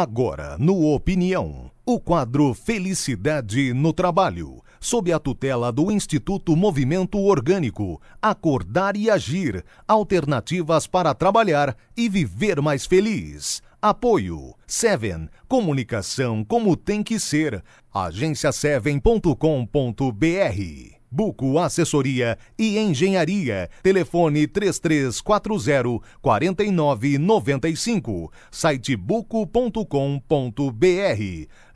Agora, no Opinião, o quadro Felicidade no Trabalho, sob a tutela do Instituto Movimento Orgânico. Acordar e agir. Alternativas para trabalhar e viver mais feliz. Apoio Seven, comunicação como tem que ser. agenciaseven.com.br Buco Assessoria e Engenharia. Telefone 3340 4995. Site buco.com.br.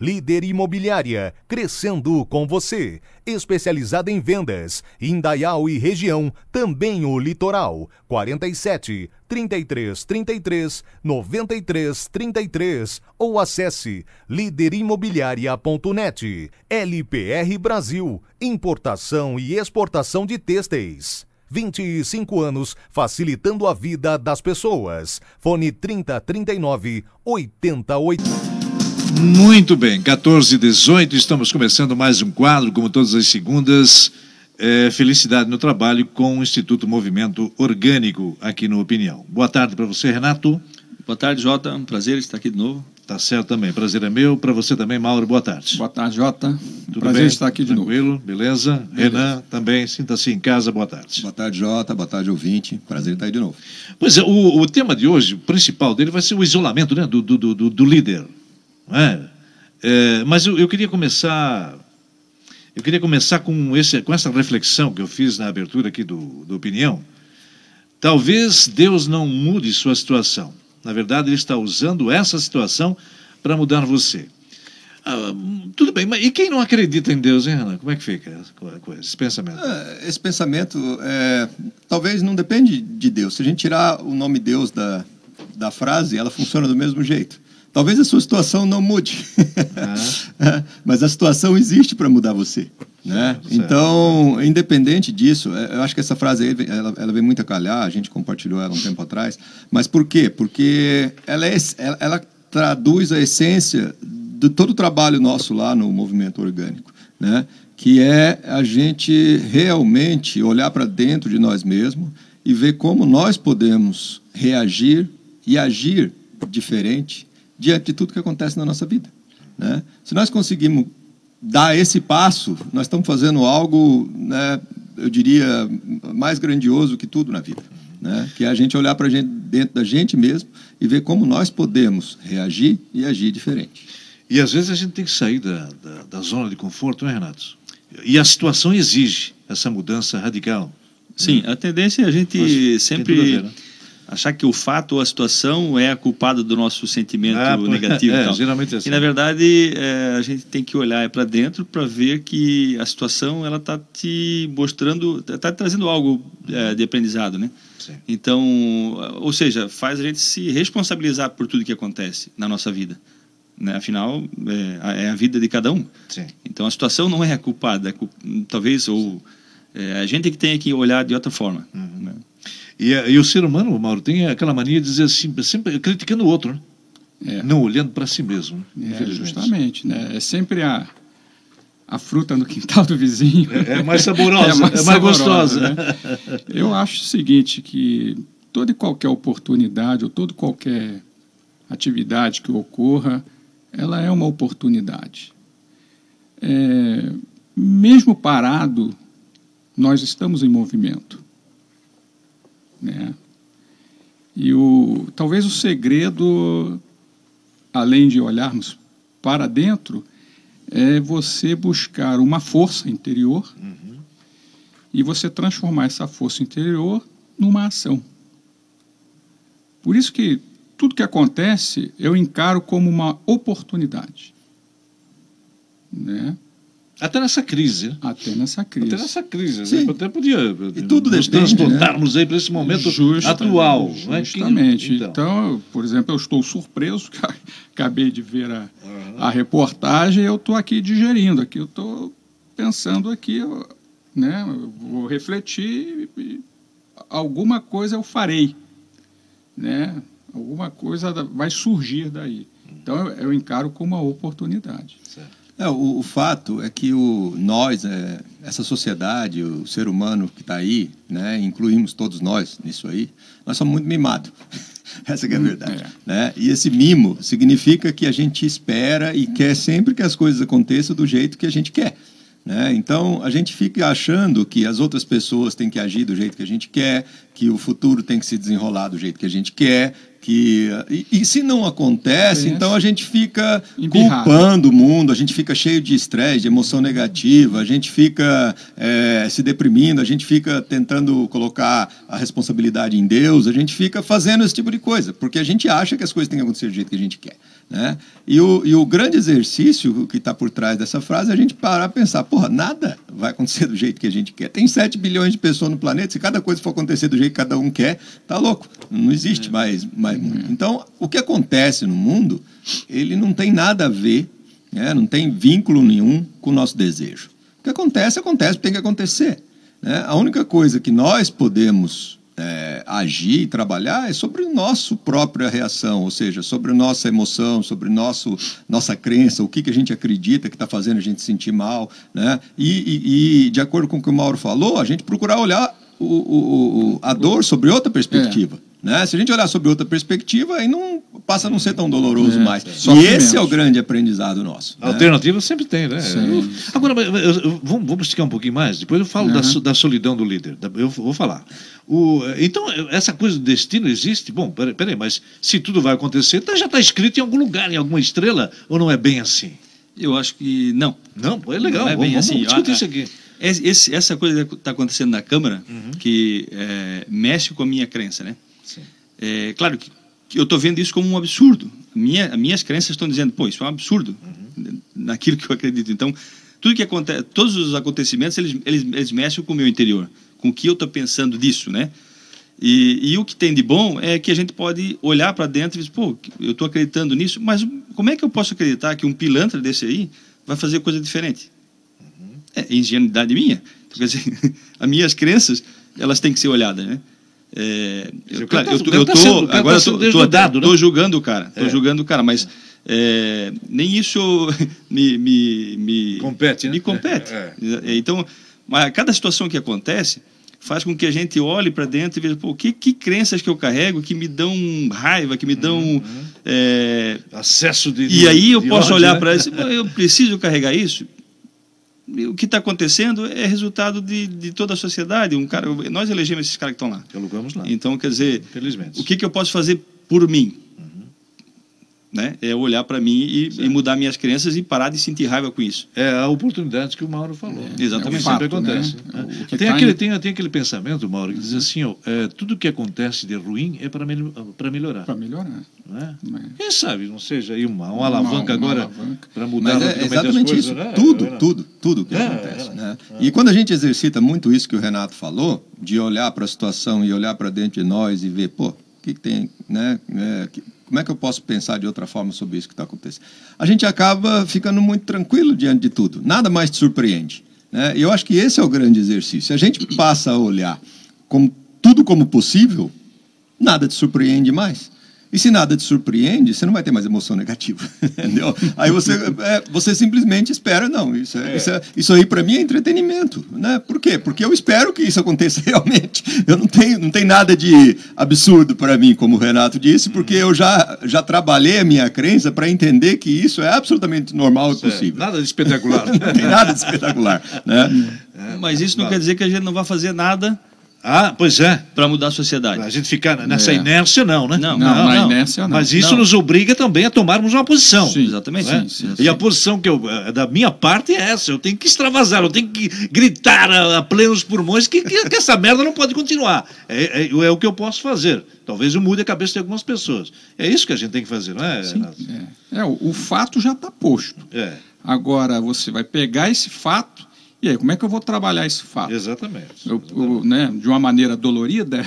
Líder Imobiliária, crescendo com você. Especializada em vendas, Indaial e região, também o litoral. 47 33 33 93 33 ou acesse líderimobiliaria.net. LPR Brasil, importação e exportação de têxteis. 25 anos facilitando a vida das pessoas. Fone 3039 8080. Muito bem, 14 e 18, estamos começando mais um quadro, como todas as segundas. É, Felicidade no Trabalho com o Instituto Movimento Orgânico aqui no Opinião. Boa tarde para você, Renato. Boa tarde, Jota. Um prazer estar aqui de novo. Tá certo também. Prazer é meu. Para você também, Mauro. Boa tarde. Boa tarde, Jota. Tudo Prazer bem? estar aqui de Tranquilo, novo. beleza? Beleza. Renan também, sinta-se em casa. Boa tarde. Boa tarde, Jota. Boa tarde, ouvinte. Prazer em estar aí de novo. Pois é, o, o tema de hoje, o principal dele, vai ser o isolamento né, do, do, do, do- do líder. É? É, mas eu, eu queria começar. Eu queria começar com, esse, com essa reflexão que eu fiz na abertura aqui do, do Opinião. Talvez Deus não mude sua situação. Na verdade, Ele está usando essa situação para mudar você. Ah, tudo bem, mas e quem não acredita em Deus, hein, Renan? Como é que fica esse pensamento? É, Esse pensamento é, talvez não depende de Deus. Se a gente tirar o nome Deus da, da frase, ela funciona do mesmo jeito. Talvez a sua situação não mude, mas a situação existe para mudar você. Né? Certo. Então, independente disso, é, eu acho que essa frase aí, ela, ela vem muito a calhar, a gente compartilhou ela um tempo atrás. Mas por quê? Porque ela, é, ela, ela traduz a essência de todo o trabalho nosso lá no movimento orgânico, né? que é a gente realmente olhar para dentro de nós mesmos e ver como nós podemos reagir e agir diferente diante de tudo que acontece na nossa vida. Né? Se nós conseguimos dar esse passo, nós estamos fazendo algo, né, eu diria, mais grandioso que tudo na vida. Né? Que é a gente olhar para gente dentro da gente mesmo e ver como nós podemos reagir e agir diferente. E às vezes a gente tem que sair da, da, da zona de conforto, não é, Renato? E a situação exige essa mudança radical. Sim, a tendência é a gente Mas tem tudo a sempre ver, né? Achar que o fato ou a situação é a culpada do nosso sentimento Ah, negativo. é, e tal. geralmente é assim. E na verdade é, a gente tem que olhar para dentro para ver que a situação ela está te mostrando, está trazendo algo é, de aprendizado, né? Sim. Então, ou seja, faz a gente se responsabilizar por tudo que acontece na nossa vida. Né? Afinal, é, a- é vida de cada um. Sim. Então a situação não é a culpada, é talvez ou é, a gente que tem que olhar de outra forma. Uhum. né? E, a- e o ser humano, Mauro, tem aquela mania de dizer assim, sempre criticando o outro, né? É, não olhando para si mesmo. né? é, justamente, né? É sempre a, a fruta no quintal do vizinho. É, é mais saborosa, é mais, saborosa, gostosa. né? Eu acho o seguinte, que toda e qualquer oportunidade ou toda qualquer atividade que ocorra, ela é uma oportunidade. É, mesmo parado, nós estamos em movimento. Né? E o, talvez o segredo, além de olharmos para dentro, é você buscar uma força interior e você transformar essa força interior numa ação. Por isso que tudo que acontece eu encaro como uma oportunidade. Né? Até nessa crise. né? Até nessa crise. Até nessa crise. Sim. Né? Até podia E tudo nos depende, transportarmos aí para esse momento Justa- atual. não é? Justamente. Então. Então, por exemplo, eu estou surpreso, que acabei de ver a, a reportagem, eu estou aqui digerindo, aqui eu estou pensando aqui, né, eu vou refletir e alguma coisa eu farei, né? Alguma coisa vai surgir daí. Então eu, eu encaro como uma oportunidade. É, o, o fato é que o, nós, é, essa sociedade, o ser humano que está aí, né, incluímos todos nós nisso aí, nós somos muito mimados. Essa é a verdade. É. Né? E esse mimo significa que a gente espera e quer sempre que as coisas aconteçam do jeito que a gente quer. Né? Então, a gente fica achando que as outras pessoas têm que agir do jeito que a gente quer, que o futuro tem que se desenrolar do jeito que a gente quer, que e, e se não acontece, então a gente fica Embirrado. culpando o mundo, a gente fica cheio de estresse, de emoção negativa, a gente fica é, se deprimindo, a gente fica tentando colocar a responsabilidade em Deus, a gente fica fazendo esse tipo de coisa, porque a gente acha que as coisas têm que acontecer do jeito que a gente quer. Né? E, o, e o grande exercício que está por trás dessa frase é a gente parar e pensar, porra, nada vai acontecer do jeito que a gente quer. Tem 7 bilhões de pessoas no planeta, se cada coisa for acontecer do jeito que cada um quer, tá louco. Não existe é. mais, mais Então, o que acontece no mundo, ele não tem nada a ver, né? não tem vínculo nenhum com o nosso desejo. O que acontece, acontece, tem que acontecer. Né? A única coisa que nós podemos é, agir e trabalhar é sobre a nossa própria reação, ou seja, sobre a nossa emoção, sobre nosso, nossa crença, o que, que a gente acredita que está fazendo a gente sentir mal. Né? E, e, e, de acordo com o que o Mauro falou, a gente procurar olhar o, o, o a dor sobre outra perspectiva. É. Né? Se a gente olhar sobre outra perspectiva, aí não passa a não ser tão doloroso é, mais. É. E esse é o grande aprendizado nosso. Né? Alternativa sempre tem, né? Sim. Agora, vamos, vamos esticar um pouquinho mais. Depois eu falo uhum. da, da solidão do líder. Eu vou falar. O, então, essa coisa do destino existe? Bom, peraí, peraí mas se tudo vai acontecer, tá, já está escrito em algum lugar, em alguma estrela, ou não é bem assim? Eu acho que não. Não, é legal. Não é bem vamos, assim. Vamos discutir ah, isso aqui. Esse, essa coisa que está acontecendo na Câmara, uhum. que é, mexe com a minha crença, né? É, claro que, que eu estou vendo isso como um absurdo. Minha, minhas crenças estão dizendo, pô, isso é um absurdo uhum. naquilo que eu acredito. Então, tudo que acontece, todos os acontecimentos, eles, eles, eles mexem com o meu interior, com o que eu estou pensando disso, né? E, e, o que tem de bom é que a gente pode olhar para dentro e dizer, pô, eu estou acreditando nisso, mas como é que eu posso acreditar que um pilantra desse aí vai fazer coisa diferente? Uhum. É ingenuidade minha. Então, quer dizer, as minhas crenças, elas têm que ser olhadas, né? É, eu, claro, eu, eu, tá tô, sendo, agora tá tô, tô, julgando o cara, tô é. julgando o cara, mas é, nem isso me, me, me compete, né? me compete. É, é. Então, mas cada situação que acontece faz com que a gente olhe para dentro e veja, pô, que, que crenças que eu carrego que me dão raiva, que me dão uhum. é... acesso de e aí eu posso ódio, olhar né? para isso, eu preciso carregar isso o que está acontecendo é resultado de, de toda a sociedade. Um cara, nós elegemos esses caras que estão lá. Alugamos lá. Então, quer dizer, o que, que eu posso fazer por mim? Né? É olhar para mim e, e, mudar minhas crenças e parar de sentir raiva com isso. É a oportunidade que o Mauro falou. É, exatamente. É um fato, sempre acontece. Né? É. Tem, tá aquele, em... tem, tem aquele pensamento, Mauro, que diz assim, ó, é, tudo que acontece de ruim é para melhorar. Para melhorar. Não é? Quem sabe não seja aí uma, uma alavanca uma, agora para mudar Mas é exatamente coisas, isso. Né? Tudo, tudo, tudo que é, acontece. né? E quando a gente exercita muito isso que o Renato falou, de olhar para a situação e olhar para dentro de nós e ver, pô, o que, que tem, né? É, que, como é que eu posso pensar de outra forma sobre isso que está acontecendo? A gente acaba ficando muito tranquilo diante de tudo. Nada mais te surpreende. Né? E eu acho que esse é o grande exercício. Se a gente passa a olhar como, tudo como possível, nada te surpreende mais. E se nada te surpreende, você não vai ter mais emoção negativa, entendeu? Aí você, é, você simplesmente espera, não, isso, é, é. Isso, é, isso, aí para mim é entretenimento, né? Por quê? Porque eu espero que isso aconteça realmente. Eu não tenho, não tem nada de absurdo para mim, como o Renato disse, porque eu já, já trabalhei a minha crença para entender que isso é absolutamente normal e é possível. nada de espetacular. não tem nada de espetacular, né? Mas isso não quer dizer que a gente não vai fazer nada ah, pois é. Para mudar a sociedade. A gente ficar nessa é. inércia, não, né? Não, não, não na inércia não. Mas isso não. nos obriga também a tomarmos uma posição. Sim, exatamente. É? Sim, sim, e a posição que eu, eh, da minha parte é essa. Eu tenho que extravasar, eu tenho que gritar a, a plenos pulmões que, que, que, essa merda não pode continuar. É, é, é, o que eu posso fazer. Talvez eu mude a cabeça de algumas pessoas. É isso que a gente tem que fazer, não é, Sim, é. é o, o fato já está posto. É. Agora, você vai pegar esse fato e aí, como é que eu vou trabalhar esse fato? Exatamente. Eu, eu, né, de uma maneira dolorida,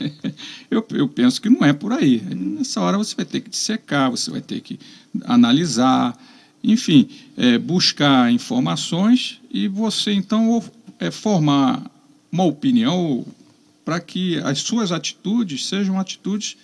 eu, eu penso que não é por aí. Nessa hora você vai ter que dissecar, você vai ter que analisar, enfim, é, buscar informações e você então é, formar uma opinião para que as suas atitudes sejam atitudes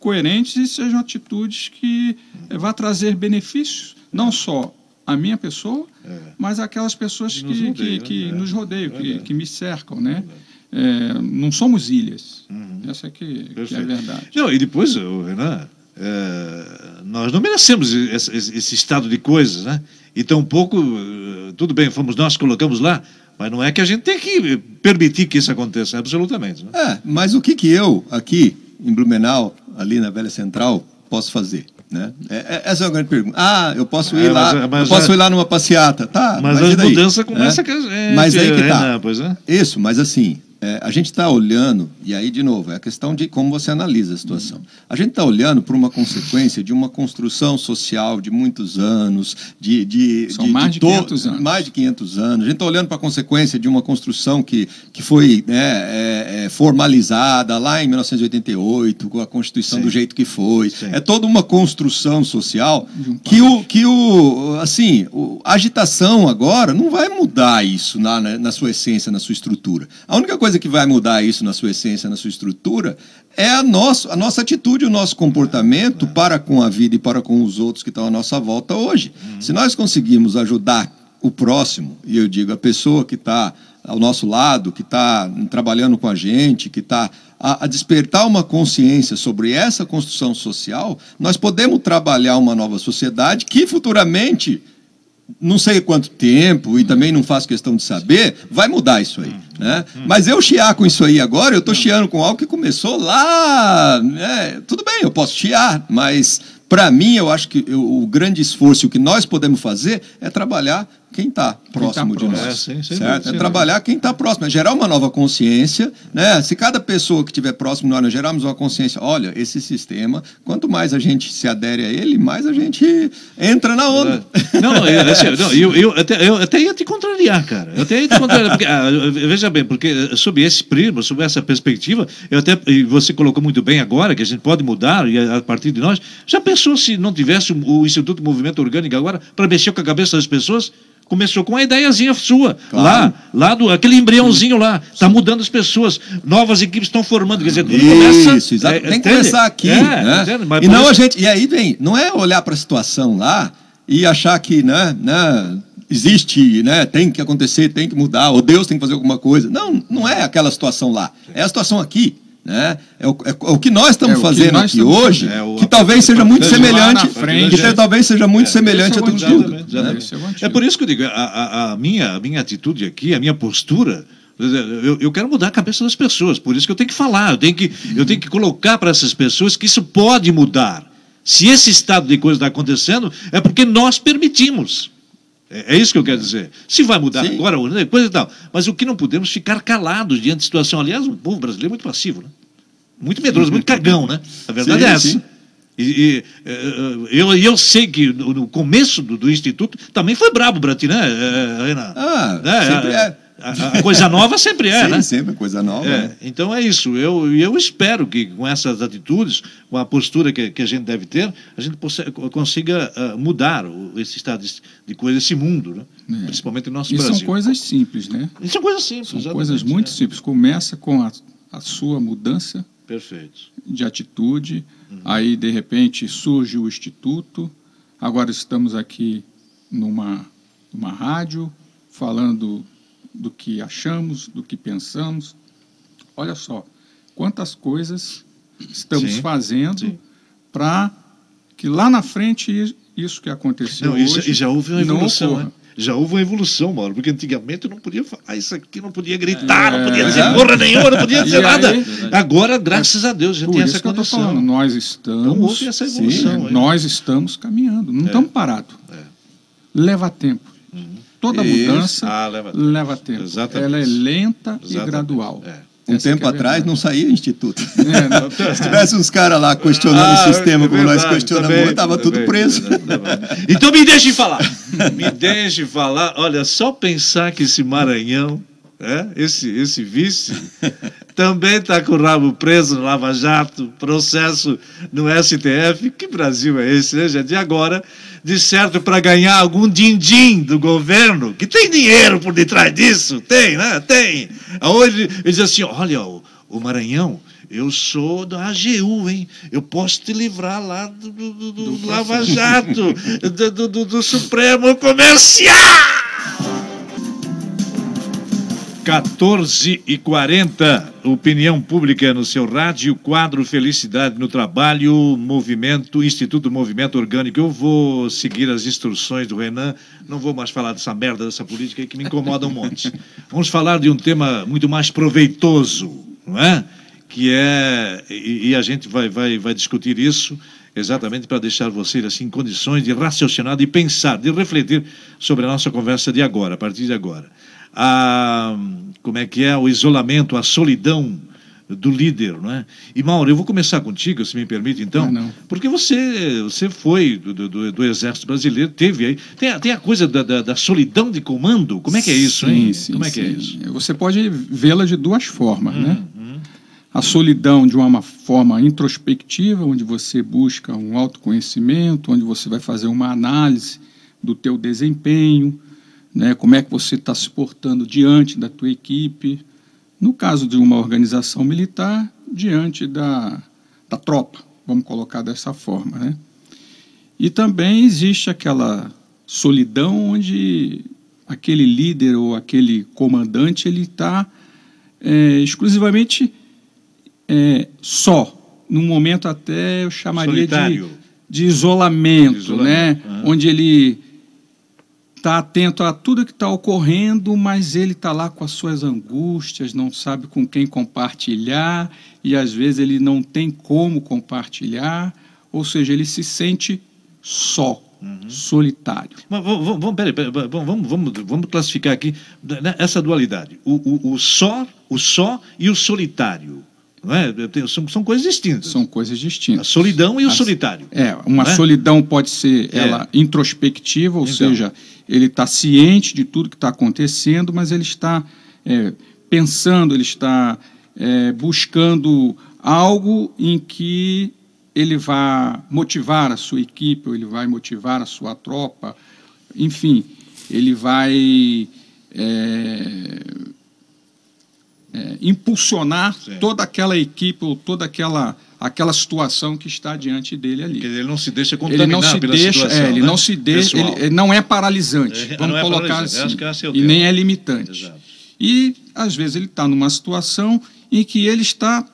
coerentes e sejam atitudes que é, vá trazer benefícios, não só a minha pessoa, é. mas aquelas pessoas que, que, que, que né? nos rodeiam, que, que me cercam, né? É, não somos ilhas. Uhum. Essa é que, que é a verdade. Não, e depois, Renan, é, nós não merecemos esse, esse, estado de coisas, né? E tampouco, eh, tudo bem, fomos nós que colocamos lá, mas não é que a gente tem que permitir que isso aconteça, absolutamente. Né? É, mas o que, que eu, aqui em Blumenau, ali na Velha Central, posso fazer? Né? É, é, essa é uma grande pergunta. Ah, eu posso ir é, lá, mas, mas, eu posso ir lá numa passeata, tá? Mas, mas a mudança começa é? Mas aí que tá. É, Isso, mas assim, é, a gente está olhando, e aí, de novo, é a questão de como você analisa a situação. A gente está olhando para uma consequência de uma construção social de muitos anos, de. de São de, mais de, de 500 anos. Mais de 500 anos. A gente está olhando para a consequência de uma construção que, que foi né, é, é, formalizada lá em 1988, com a Constituição Sim. do jeito que foi. Sim. É toda uma construção social um que, o, que o. Assim, o, a agitação agora não vai mudar isso na, na, na sua essência, na sua estrutura. A única coisa coisa que vai mudar isso na sua essência, na sua estrutura, é a, nosso, a nossa atitude, o nosso comportamento para com a vida e para com os outros que estão à nossa volta hoje. Uhum. Se nós conseguirmos ajudar o próximo, e eu digo a pessoa que está ao nosso lado, que está trabalhando com a gente, que está a, a, despertar uma consciência sobre essa construção social, nós podemos trabalhar uma nova sociedade que futuramente não sei quanto tempo e também não faço questão de saber, vai mudar isso aí. Né? Mas eu chiar com isso aí agora, eu estou chiando com algo que começou lá. Né? Tudo bem, eu posso chiar, mas para mim, eu acho que eu, o grande esforço que nós podemos fazer é trabalhar quem está próximo tá de nós. É, sim, certo? é trabalhar quem está próximo, é gerar uma nova consciência. Né? Se cada pessoa que estiver próximo de nós gerarmos uma consciência, olha, esse sistema, quanto mais a gente se adere a ele, mais a gente entra na onda. É. Não, eu, assim, não, eu, eu, até, eu até ia te contrariar, cara. Eu até ia te contrariar. Porque, ah, veja bem, porque sob esse prisma, sob essa perspectiva, eu até, e você colocou muito bem agora, que a gente pode mudar e a partir de nós. Já pensou se não tivesse o Instituto Movimento Orgânico agora para mexer com a cabeça das pessoas? Começou com uma ideiazinha sua. Claro. Lá, lá do, aquele embriãozinho lá. Está mudando as pessoas. Novas equipes estão formando. Quer dizer, tudo isso, começa. Exato. É, Tem que começar aqui. É, né? e não isso... a gente. E aí vem, não é olhar para a situação lá e achar que, né, né, existe, né, tem que acontecer, tem que mudar, ou Deus tem que fazer alguma coisa. Não, não é aquela situação lá. É a situação aqui. Né? É, o, é, o que nós estamos é fazendo nós aqui estamos hoje, é o, que talvez seja muito semelhante, frente, que talvez seja muito semelhante a tudo. tudo né? É por isso que eu digo, a, a, a, minha, a minha atitude aqui, a minha postura, eu, eu, quero mudar a cabeça das pessoas, por isso que eu tenho que falar, eu tenho que, eu tenho que colocar para essas pessoas que isso pode mudar. Se esse estado de coisa está acontecendo, é porque nós permitimos. É, é isso que eu quero dizer. Se vai mudar Sim. agora, coisa e tal. Mas o que não podemos ficar calados diante da situação. Aliás, o povo brasileiro é muito passivo, né? Muito medroso, muito cagão, né? A verdade sim, é essa. Sim. E, e, é, é, eu, eu sei que no, começo do, do, Instituto também foi brabo para ti, né, Renan? Ah, né? sempre é. A, a, coisa nova sempre é, Sim, né? sempre coisa nova. É, né? Então é isso. Eu, eu espero que com essas atitudes, com a postura que, que a gente deve ter, a gente possa, consiga uh, mudar o, esse estado de, de coisa, esse mundo, né? É. principalmente no nosso e Brasil. são coisas simples, né? E são coisas simples. São coisas muito é. simples. Começa com a, a sua mudança Perfeito. de atitude, uhum. aí de repente surge o Instituto, agora estamos aqui numa, numa rádio falando do que achamos, do que pensamos. Olha só, quantas coisas estamos sim, fazendo para que lá na frente isso que aconteceu não, hoje e já houve uma evolução, né? Já houve uma evolução, Mauro, porque antigamente eu não podia falar isso aqui, não podia gritar, é, não podia dizer é. porra nenhuma, não podia dizer nada. Aí, Agora, graças a Deus, já tem essa condição. Falando, nós estamos. Então houve essa evolução. Sim, nós estamos caminhando, não é. estamos parados. É. Leva tempo. Toda mudança ah, leva, tempo. leva tempo. Exatamente. Ela é lenta Exatamente. e gradual. É. Um Essa tempo é atrás não saía instituto. É, não. Se tivesse uns caras lá questionando ah, o sistema é como nós questionamos, estava tudo preso. Então me deixe falar. Me deixe falar. Olha, só pensar que esse Maranhão, é, esse, esse vice, também está com o rabo preso no Lava Jato, processo no STF. Que Brasil é esse, né, gente? E agora de certo para ganhar algum din-din do governo, que tem dinheiro por detrás disso, tem, né? Tem. Hoje ele diz assim: olha, o, o Maranhão, eu sou da AGU, hein? Eu posso te livrar lá do, do, do, do Lava Jato, do, do Supremo Comercial! 14 e 40 opinião pública no seu rádio, quadro Felicidade no Trabalho, Movimento, Instituto Movimento Orgânico. Eu vou seguir as instruções do Renan, não vou mais falar dessa merda, dessa política aí que me incomoda um monte. Vamos falar de um tema muito mais proveitoso, não é? Que é, e, e a gente vai, vai, vai discutir isso exatamente para deixar vocês assim em condições de raciocinar, de pensar, de refletir sobre a nossa conversa de agora, a partir de agora a, como é que é, o isolamento, a solidão do líder, não é? E Mauro, eu vou começar contigo, se me permite, então, porque você você foi do, do, do, Exército Brasileiro, teve aí, tem a, tem a coisa da, da, da, solidão de comando, como é que é isso, sim, hein? Sim, como é sim. que é isso? Você pode vê-la de duas formas, hum, né? Hum. A solidão de uma forma introspectiva, onde você busca um autoconhecimento, onde você vai fazer uma análise do teu desempenho, né, como é que você está se portando diante da tua equipe, no caso de uma organização militar, diante da, da tropa, vamos colocar dessa forma. Né? E também existe aquela solidão onde aquele líder ou aquele comandante ele está é, exclusivamente é, só, num momento até eu chamaria de, de, isolamento, isolamento. né? Onde ele está atento a tudo que está ocorrendo, mas ele está lá com as suas angústias, não sabe com quem compartilhar e às vezes ele não tem como compartilhar, ou seja, ele se sente só. Uhum. Solitário. Mas vamos, vamos, peraí, peraí, vamos, vamos, vamos classificar aqui né, essa dualidade: o, o, o só, o só e o solitário. É? são, são coisas distintas. São coisas distintas. A solidão e o solitário. É, uma é? solidão pode ser é. ela introspectiva, ou então. seja, ele está ciente de tudo que está acontecendo, mas ele está é, pensando, ele está é, buscando algo em que ele vai motivar a sua equipe, ou ele vai motivar a sua tropa, enfim, ele vai é, é, impulsionar Sim. toda aquela equipe ou toda aquela aquela situação que está diante dele ali. Porque ele não se deixa contaminar ele não se pela deixa, situação, é, ele né? não se deixa, ele, ele, não é paralisante, é, vamos é colocar paralisante. assim, é e nem é limitante. Exato. E às vezes ele está numa situação em que ele está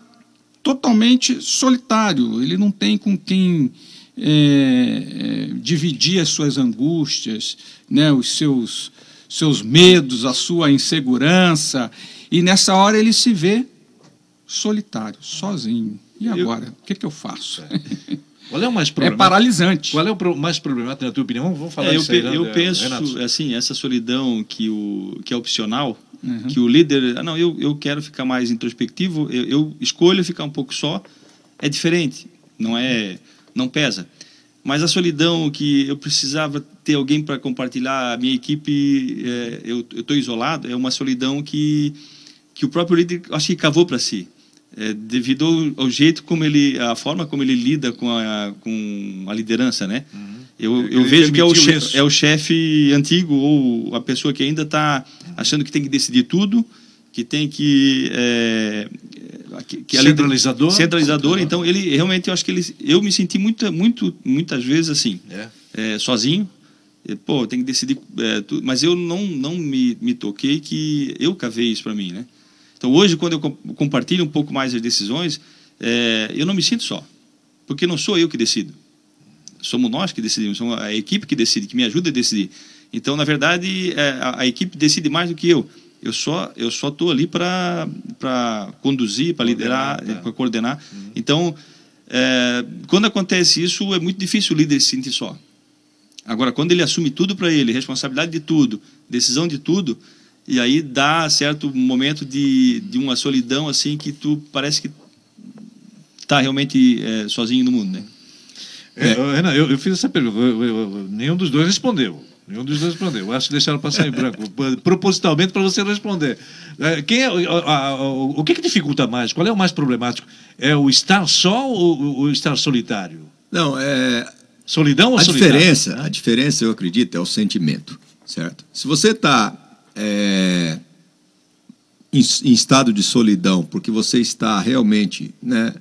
totalmente solitário, ele não tem com quem é, dividir as suas angústias, né, os seus seus medos, a sua insegurança, e nessa hora ele se vê solitário, sozinho. E agora? Eu... O que, que eu faço? É. Qual é o mais É paralisante. Qual é o mais problemático, na tua opinião? Vamos falar é, eu, pe aí, né, eu penso, Renato? assim, essa solidão que, o, que é opcional, Uhum. que o líder, ah, não, eu, eu quero ficar mais introspectivo, eu, eu escolho ficar um pouco só, é diferente, não é, não pesa. Mas a solidão que eu precisava ter alguém para compartilhar, a minha equipe, é, eu estou isolado, é uma solidão que, que o próprio líder, acho que cavou para si. É, devido ao, ao, jeito como ele, a forma como ele lida com a, com a liderança, né? Uhum. Eu, eu vejo que é o, chefe, é o chefe antigo ou a pessoa que ainda está achando que tem que decidir tudo, que tem que é, que centralizador centralizador então ele realmente eu acho que ele eu me senti muito muito muitas vezes assim é. É, sozinho pô tem que decidir é, tudo, mas eu não não me, me toquei que eu cavei isso para mim né então hoje quando eu compartilho um pouco mais as decisões é, eu não me sinto só porque não sou eu que decido somos nós que decidimos, somos a equipe que decide, que me ajuda a decidir. Então, na verdade, é, a, a equipe decide mais do que eu. Eu só eu só estou ali para conduzir, para liderar, tá. para coordenar. Uhum. Então, é, quando acontece isso, é muito difícil o líder se sentir só. Agora, quando ele assume tudo para ele, responsabilidade de tudo, decisão de tudo, e aí dá certo momento de, de uma solidão assim que tu parece que está realmente é, sozinho no mundo, né? É. Renan, eu, eu, fiz essa pergunta, eu, eu, nenhum dos dois respondeu. Nenhum dos dois respondeu. Eu acho que deixaram passar em branco, propositalmente para você responder. É, quem é, a, a, o, o que, que, dificulta mais? Qual é o mais problemático? É o estar só ou o estar solitário? Não, é. Solidão ou a solitário? Diferença, a diferença, eu acredito, é o sentimento, certo? Se você está é, em, em, estado de solidão, porque você está realmente né,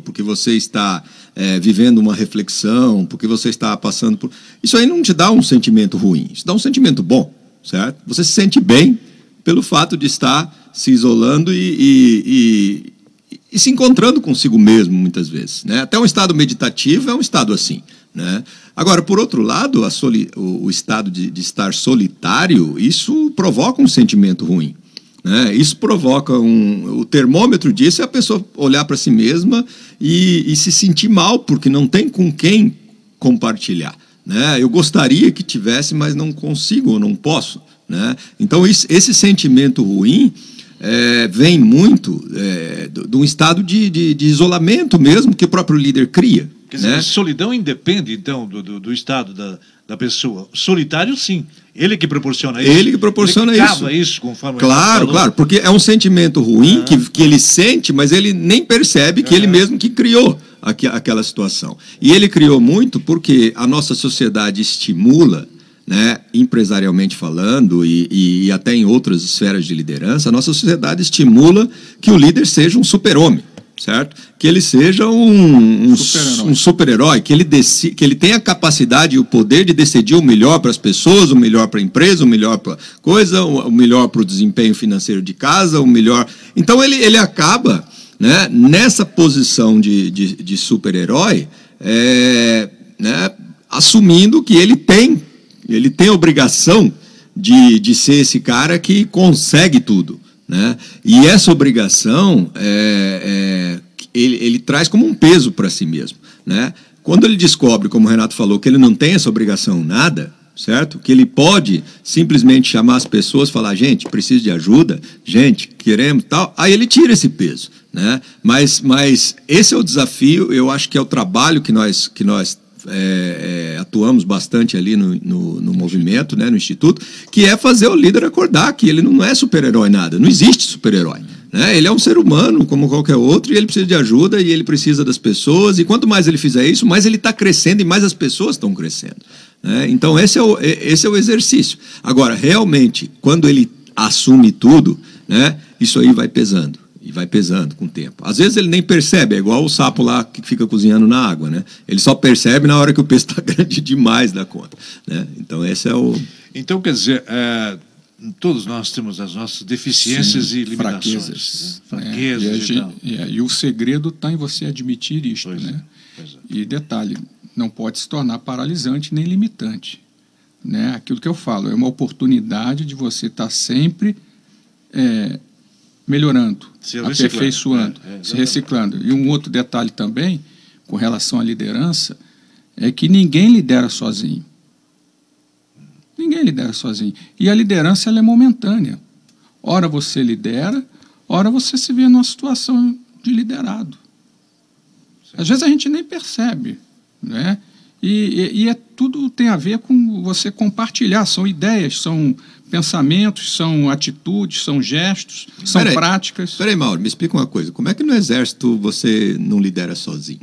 porque você está é, vivendo uma reflexão, porque você está passando por. Isso aí não te dá um sentimento ruim, isso dá um sentimento bom, certo? Você se sente bem pelo fato de estar se isolando e, e, e, e se encontrando consigo mesmo, muitas vezes. Né? Até um estado meditativo é um estado assim. Né? Agora, por outro lado, soli, o, o, estado de, de, estar solitário, isso provoca um sentimento ruim. Né? Isso provoca um. O termômetro disso é a pessoa olhar para si mesma e, e, se sentir mal, porque não tem com quem compartilhar. Né? Eu gostaria que tivesse, mas não consigo ou não posso. Né? Então, isso, esse sentimento ruim é, vem muito é, de um estado de, de, de, isolamento mesmo que o próprio líder cria. Quer dizer, né? solidão independe, então, do, do, do estado da, da pessoa. Solitário, sim. Ele que proporciona isso. Ele que proporciona ele que isso. isso conforme Claro, claro, porque é um sentimento ruim ah. que, que ele sente, mas ele nem percebe que ah. ele mesmo que criou aquela situação. E ele criou muito porque a nossa sociedade estimula né, empresarialmente falando e, e, até em outras esferas de liderança, a nossa sociedade estimula que o líder seja um super-homem, certo? Que ele seja um, um super-herói, um super que, ele que ele tenha a capacidade e o poder de decidir o melhor para as pessoas, o melhor para a empresa, o melhor para coisa, o melhor para o desempenho financeiro de casa, o melhor. Então ele, ele acaba né, nessa posição de, de, de super-herói, é, né, assumindo que ele tem ele tem a obrigação de, de ser esse cara que consegue tudo. Né? E essa obrigação é, é, ele, ele traz como um peso para si mesmo. Né? Quando ele descobre, como o Renato falou, que ele não tem essa obrigação nada, certo? Que ele pode simplesmente chamar as pessoas, falar, gente, preciso de ajuda, gente, queremos tal, aí ele tira esse peso, né? Mas, mas esse é o desafio, eu acho que é o trabalho que nós, que nós é, é, atuamos bastante ali no, no, no, movimento, né, no Instituto, que é fazer o líder acordar que ele não é super-herói nada, não existe super-herói. Né? Ele é um ser humano como qualquer outro e ele precisa de ajuda e ele precisa das pessoas. E quanto mais ele fizer isso, mais ele está crescendo e mais as pessoas estão crescendo. Né? Então, esse é, o, esse é o exercício. Agora, realmente, quando ele assume tudo, né, isso aí vai pesando. E vai pesando com o tempo. Às vezes ele nem percebe, é igual o sapo lá que fica cozinhando na água, né? Ele só percebe na hora que o peixe está grande demais da conta. Né? Então esse é o. Então, quer dizer, é, todos nós temos as nossas deficiências Sim, e limitações. Fraquezas. Né? fraquezas é, e, e, e, o segredo está em você admitir isto. Pois né? É, é. E detalhe, não pode se tornar paralisante nem limitante. Né? Aquilo que eu falo, é uma oportunidade de você estar tá sempre é, melhorando, se aperfeiçoando, é, é, se reciclando. E um outro detalhe também, com relação à liderança, é que ninguém lidera sozinho. Ninguém lidera sozinho. E a liderança ela é momentânea. Ora você lidera, ora você se vê numa situação de liderado. Às vezes a gente nem percebe, né? E, e, e, é, tudo tem a ver com você compartilhar, são ideias, são pensamentos, são atitudes, são gestos, são peraí, práticas. Peraí, Mauro, me explica uma coisa. Como é que no Exército você não lidera sozinho?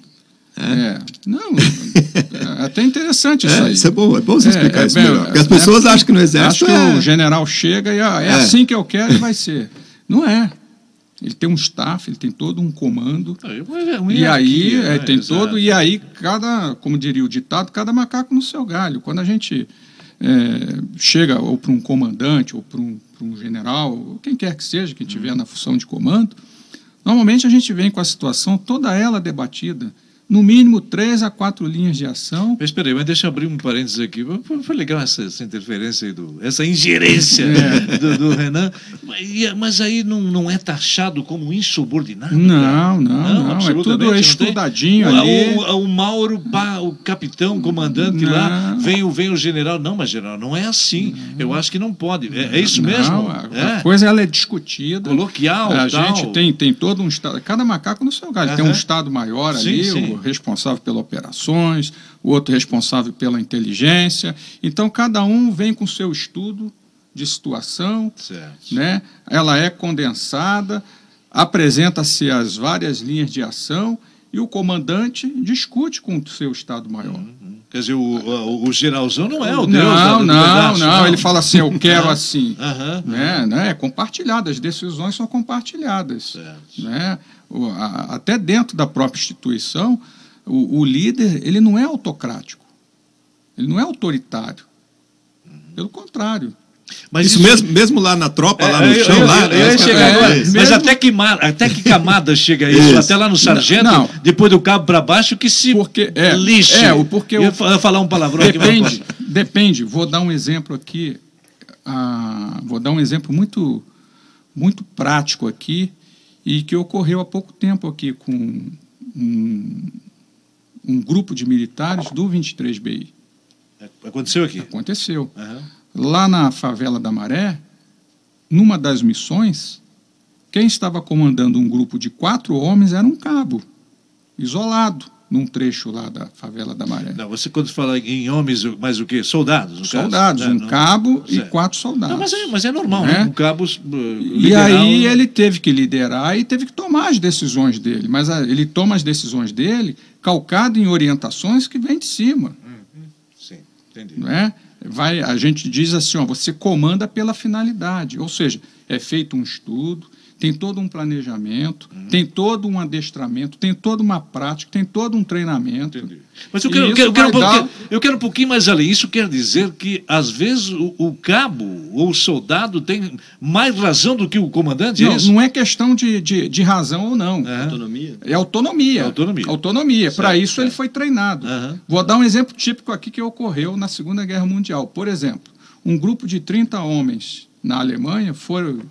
É, é não, é até interessante isso é, aí. Isso é bom, é bom você é, explicar é, isso melhor. Porque as pessoas acham que no Exército. Acho que o general chega e ah, é, assim que eu quero e vai ser. Não é. Ele tem um staff, ele tem todo um comando. e aí tem todo e aí cada, como diria o ditado, cada macaco no seu galho. Quando a gente é, chega ou para um comandante ou para um, um, general, quem quer que seja que estiver na função de comando, normalmente a gente vem com a situação toda ela debatida no mínimo três a quatro linhas de ação. Mas espera aí, mas deixa eu abrir um parênteses aqui. Foi legal essa, essa interferência, aí do, essa ingerência é. do, do, Renan. Mas aí não, não é taxado como insubordinado? Não, não, não. não é tudo estudadinho ali. O, o, Mauro, pá, o capitão, comandante não. lá, vem o, vem o general. Não, mas general, não é assim. Não. Eu acho que não pode. É, é isso mesmo? A, é. a coisa ela é discutida. Coloquial, A tal. gente tem, tem todo um estado. Cada macaco no seu galho. Tem um estado maior sim, ali. Sim responsável pelas operações, o outro responsável pela inteligência. Então, cada um vem com seu estudo de situação, certo. né? ela é condensada, apresenta-se as várias linhas de ação e o comandante discute com o seu Estado-Maior. Uhum. Quer dizer, o, o, o, geralzão não é o Deus não, da, não, pedaço, não, não, ele fala assim, eu quero assim. Uhum, né? Uhum. Né? É compartilhado, as decisões são compartilhadas. Certo. Né? Até dentro da própria instituição, o, o, líder ele não é autocrático, ele não é autoritário. Pelo contrário, Mas isso, isso, mesmo, mesmo lá na tropa, é, lá no chão, eu, lá. Eu, eu, eu é, agora, mas até que, até que camada chega isso? isso? Até lá no sargento, não, depois do cabo para baixo, que se porque, é, lixe. É, porque eu ia falar um palavrão depende, aqui. Depende. Vou dar um exemplo aqui. Ah, vou dar um exemplo muito, muito prático aqui e que ocorreu há pouco tempo aqui com um, um grupo de militares do 23BI. Aconteceu aqui? Aconteceu. Uhum lá na favela da Maré, numa das missões, quem estava comandando um grupo de quatro homens era um cabo, isolado, num trecho lá da favela da Maré. Não, você quando fala em homens, mas o quê? Soldados, Soldados, caso? um não, cabo não, e quatro soldados. Não, mas, é, mas é normal, né? Um cabo uh, E aí ele teve que liderar e teve que tomar as decisões dele, mas a, ele toma as decisões dele calcado em orientações que vêm de cima. Uhum. Sim, entendi. Não é? vai, a gente diz assim, ó, você comanda pela finalidade, ou seja, é feito um estudo, tem todo um planejamento, uhum. tem todo um adestramento, tem toda uma prática, tem todo um treinamento. Entendi. Mas eu quero, eu quero, eu, quero um dar... eu quero um pouquinho mais além. Isso quer dizer que, às vezes, o, o cabo ou o soldado tem mais razão do que o comandante? Não, é não é questão de, de, de, razão ou não. É. Autonomia? É autonomia. Autonomia. Autonomia. Para isso certo. ele foi treinado. Uhum. Vou dar um exemplo típico aqui que ocorreu na Segunda Guerra Mundial. Por exemplo, um grupo de 30 homens na Alemanha foram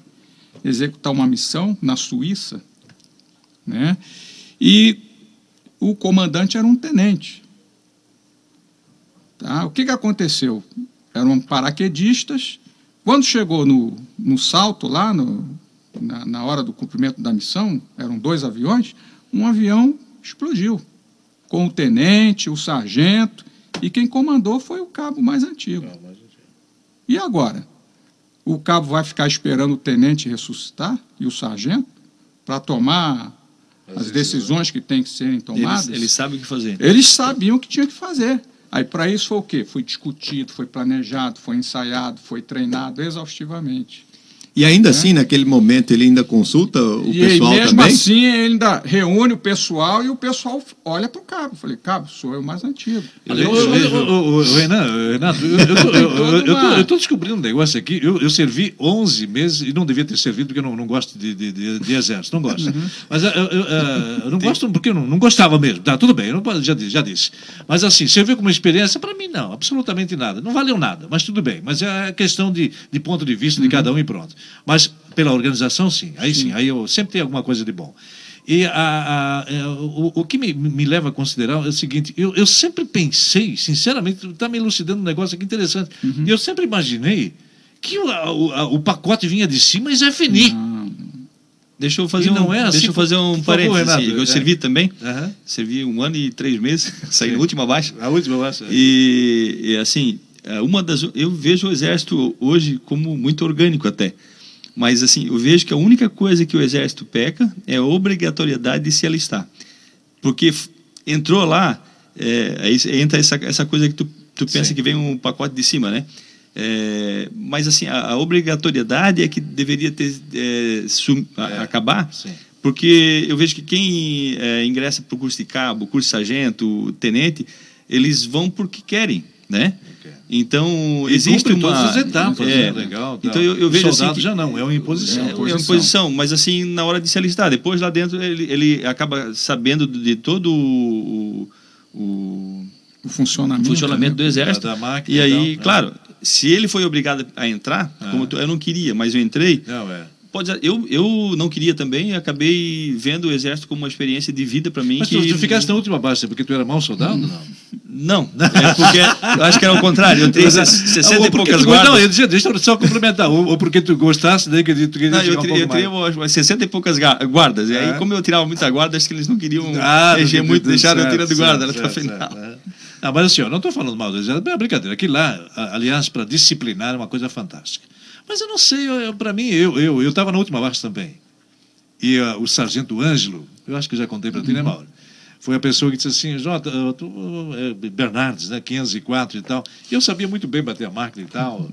executar uma missão na Suíça, né? E o comandante era um tenente. Tá? O que, que aconteceu? Eram paraquedistas. Quando chegou no, no salto lá, no, na, na hora do cumprimento da missão, eram dois aviões, um avião explodiu, com o tenente, o sargento, e quem comandou foi o cabo mais antigo. E agora? O cabo vai ficar esperando o tenente ressuscitar e o sargento para tomar as decisões que têm que serem tomadas. Eles, eles sabem o que fazer. Eles sabiam o que tinha que fazer. Aí para isso foi o quê? Foi discutido, foi planejado, foi ensaiado, foi treinado exaustivamente. E ainda é. assim, naquele momento, ele ainda consulta o e pessoal mesmo também? assim, ele ainda reúne o pessoal e o pessoal olha para o cabo. Eu falei, cabo, sou eu mais antigo. Renan, Renato, eu estou descobrindo um negócio aqui. Eu, eu, servi 11 meses e não devia ter servido porque eu não, não gosto de, de, de, de, exército, não gosto. Uhum. Mas eu, eu, eu, não gosto porque eu não, não gostava mesmo. Tá, tudo bem, eu não, já, já disse. Mas assim, serviu como experiência, para mim não, absolutamente nada. Não valeu nada, mas tudo bem. Mas é questão de, de ponto de vista de uhum. cada um e pronto. Mas pela organização, sim. Aí sim, sim aí eu sempre tem alguma coisa de bom. E a, a, a, é, o, o, que me, me, leva a considerar é o seguinte: eu, eu sempre pensei, sinceramente, está me elucidando um negócio aqui interessante. Uhum. Eu sempre imaginei que o, o, o, pacote vinha de cima e Zé Fini. Deixa eu fazer um, é assim, deixa eu fazer um parênteses. Favor, eu é. servi também. Uhum. Servi um ano e três meses, saí na última baixa. A última baixa. E, e assim, é, uma das eu vejo o exército hoje como muito orgânico até. Mas assim, eu vejo que a única coisa que o exército peca é a obrigatoriedade de se alistar. Porque entrou lá, é, aí entra essa, essa coisa que tu, tu pensa Sim. que vem um pacote de cima, né? É, mas assim, a, a, obrigatoriedade é que deveria ter é, sum, a, é. acabar, Sim. porque eu vejo que quem é, ingressa para o curso de cabo, curso de sargento, tenente, eles vão porque querem, né? Então, e existe uma... todas as etapas, é, né? legal. Tá. Então, eu, eu vejo assim que... já não, é uma imposição. É, é uma imposição, mas assim, na hora de se alistar. Depois, lá dentro, ele, ele acaba sabendo de todo o... o, o funcionamento, funcionamento né? do exército. Máquina, e aí, então, claro, se ele foi obrigado a entrar, como eu, eu não queria, mas eu entrei... Não, é pode eu, eu não queria também acabei vendo o exército como uma experiência de vida para mim mas que... tu, ficaste na última base porque tu era mau soldado não não, é porque eu acho que era o contrário. Eu tenho 60 e poucas guardas. Não, eu dizia, deixa eu só complementar. Ou, ou porque tu gostasse, daí que tu queria Não, eu, um eu umas 60 e poucas guardas. E aí, é. como eu tirava muita guarda, acho que eles não queriam ah, mexer muito, deixaram eu tirando guarda certo, até o final. Certo, é. Não, mas assim, eu não estou falando mal do exército, é brincadeira. Aqui lá, aliás, para disciplinar é uma coisa fantástica. Mas eu não sei, para mim, eu eu eu estava na última baixa também. E uh, o sargento Ângelo, eu acho que já contei para ti, né, uhum. Mauro? foi a pessoa que disse assim, Jota, tu, é, Bernardes, né, 504 e tal. E eu sabia muito bem bater a máquina e tal.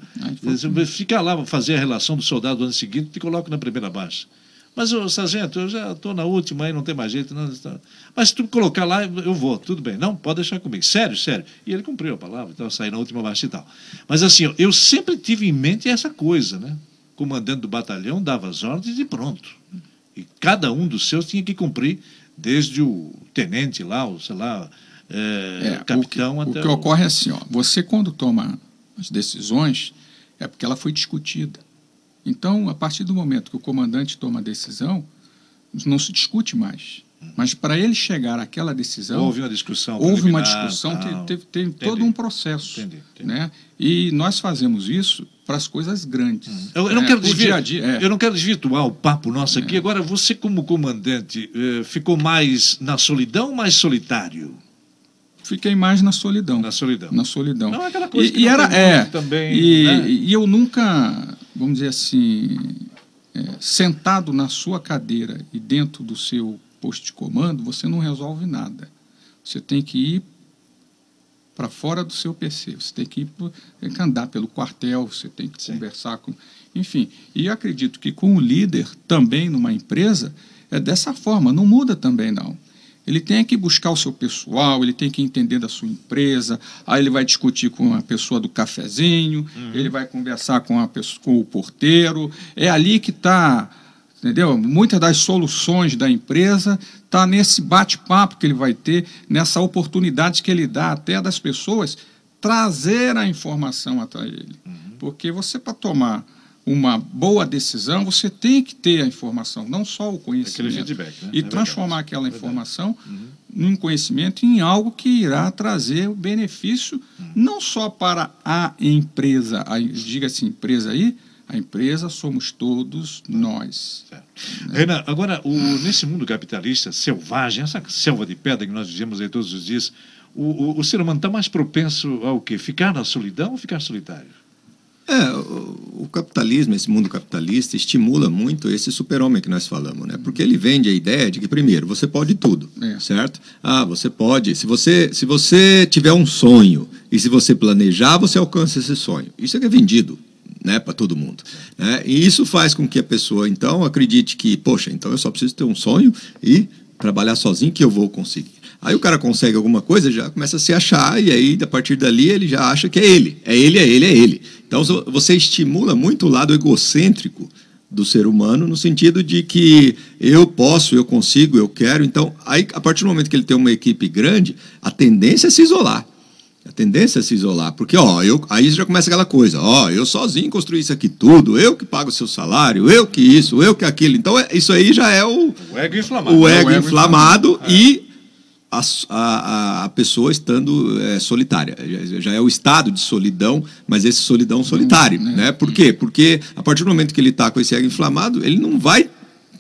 Ficar lá, fazer a relação do soldado do ano seguinte, te coloco na primeira baixa. Mas, ô, sargento, eu já estou na última aí, não tem mais jeito. Não, não. Mas se tu colocar lá, eu vou, tudo bem. Não, pode deixar comigo. Sério, sério. E ele cumpriu a palavra, então eu saí na última marcha e tal. Mas assim, eu sempre tive em mente essa coisa, né? O comandante do batalhão dava as ordens e pronto. E cada um dos seus tinha que cumprir, desde o tenente lá, o sei lá, é, É, capitão o que, até o que ocorre é assim, ó, você quando toma as decisões é porque ela foi discutida. Então, a partir do momento que o comandante toma a decisão, não se discute mais. Mas para ele chegar àquela decisão, Houve uma discussão. houve uma discussão, te- tal. teve, teve Entendi. todo um processo. Entendi, entendi. Né? E nós fazemos isso para as coisas grandes. Eu, eu não É, quero o desvi- dia é. eu não quero desvirtuar o papo nosso aqui. Agora, você, como comandante, eh, ficou mais na solidão ou mais solitário? Fiquei mais na solidão. Na solidão. Na solidão. Não é aquela coisa e, que e não era tem é também, e, né? e eu nunca vamos dizer assim é, sentado na sua cadeira e dentro do seu posto de comando você não resolve nada. Você tem que ir para fora do seu PC você tem que ir tem que andar pelo quartel você tem que Sim. conversar com enfim. E acredito que com o líder também numa empresa é dessa forma não muda também não ele tem que buscar o seu pessoal, ele tem que entender da sua empresa, aí ele vai discutir com a pessoa do cafezinho, ele vai conversar com, a pessoa, com o porteiro. É ali que está, entendeu? Muitas das soluções da empresa está nesse bate-papo que ele vai ter, nessa oportunidade que ele dá até das pessoas trazer a informação até ele. Porque você, para tomar uma boa decisão, você tem que ter a informação, não só o conhecimento. feedback, né? E É transformar verdade. aquela É verdade. informação num conhecimento em algo que irá trazer o benefício não só para a empresa, a, diga-se empresa aí, a empresa somos todos nós. Certo. Renan, agora, o- nesse mundo capitalista selvagem, essa selva de pedra que nós vivemos aí todos os dias, o, o- o ser humano está mais propenso ao quê? Ficar na solidão ou ficar solitário? É, o, o capitalismo, esse mundo capitalista, estimula muito esse super-homem que nós falamos, né? Porque ele vende a ideia de que, primeiro, você pode tudo, É. certo? Ah, você pode. Se você, se você tiver um sonho e se você planejar, você alcança esse sonho. Isso é que é vendido. Né, para todo mundo. né? E isso faz com que a pessoa, então, acredite que, poxa, então eu só preciso ter um sonho e trabalhar sozinho que eu vou conseguir. Aí o cara consegue alguma coisa, já começa a se achar, e aí, a partir dali, ele já acha que é ele. É ele, é ele, é ele. Então, você estimula muito o lado egocêntrico do ser humano, no sentido de que eu posso, eu consigo, eu quero. Então, aí, a partir do momento que ele tem uma equipe grande, a tendência é se isolar. A tendência é se isolar, porque ó, eu, aí já começa aquela coisa, ó, eu sozinho construí isso aqui tudo, eu que pago o seu salário, eu que isso, eu que aquilo. Então, é- isso aí já é o, O ego inflamado. o ego o ego inflamado e a, a, a pessoa estando é, solitária. Já, já é o estado de solidão, mas esse solidão solitário. Né? Por quê? Porque a partir do momento que ele está com esse ego inflamado, ele não vai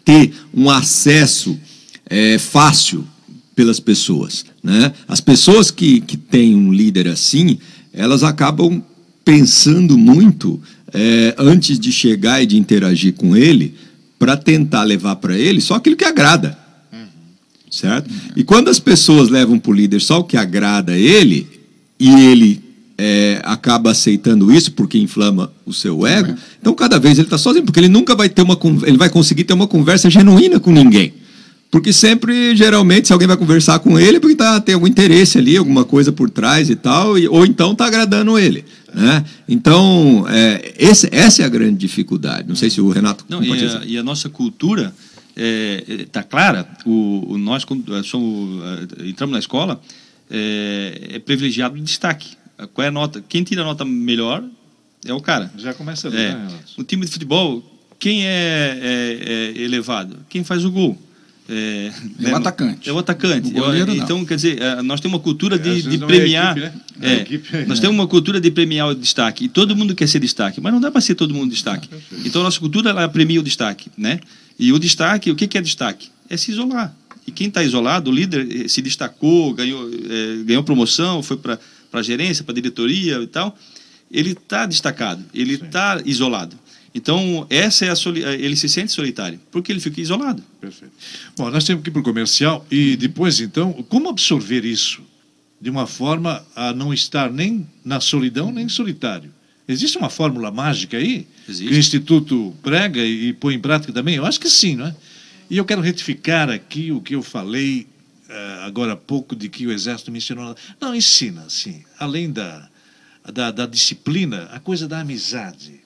ter um acesso é, fácil pelas pessoas. Né? As pessoas que, que têm um líder assim, elas acabam pensando muito é, antes de chegar e de interagir com ele, para tentar levar para ele só aquilo que agrada. Certo? E quando as pessoas levam para o líder só o que agrada ele, e ele é, acaba aceitando isso porque inflama o seu ego, então cada vez ele está sozinho, porque ele nunca vai ter uma ele vai conseguir ter uma conversa genuína com ninguém. Porque sempre, geralmente, se alguém vai conversar com ele, é porque tá, tem algum interesse ali, alguma coisa por trás e tal, e- ou então está agradando ele. Né? Então, é, esse- essa é a grande dificuldade. Não sei se o Renato Não, e, a, e a nossa cultura está clara. O, o nós, quando eh, somos, eh, entramos na escola, é, é privilegiado de destaque. Qual é a nota? Quem tira a nota melhor é o cara. Já começa ali, É. né, Renato? No time de futebol, quem é, é- é elevado? Quem faz o gol. É, É o atacante. É o atacante. O goleiro, Eu- não. então, quer dizer, eh, nós temos uma cultura É, de, de é premiar. equipe, né? é, É equipe. nós temos uma cultura de premiar o destaque. E todo mundo quer ser destaque, mas não dá para ser todo mundo destaque. Então, a nossa cultura ela premia o destaque. Né? E o destaque, o que é destaque? É se isolar. E quem está isolado, o líder eh, se destacou, ganhou, eh, ganhou promoção, foi para a gerência, para a diretoria e tal, ele está destacado, ele está isolado. Então, essa é a soli- eh, ele se sente solitário, porque ele fica isolado. Perfeito. Bom, nós temos que ir para o comercial e depois, então, como absorver isso de uma forma a não estar nem na solidão nem solitário? Existe uma fórmula mágica aí? Existe. Que o Instituto prega e, e põe em prática também? Eu acho que sim, não é? E eu quero retificar aqui o que eu falei uh, agora há pouco de que o Exército me ensinou. Não, ensina, sim. Além da, da, da disciplina, a coisa da amizade.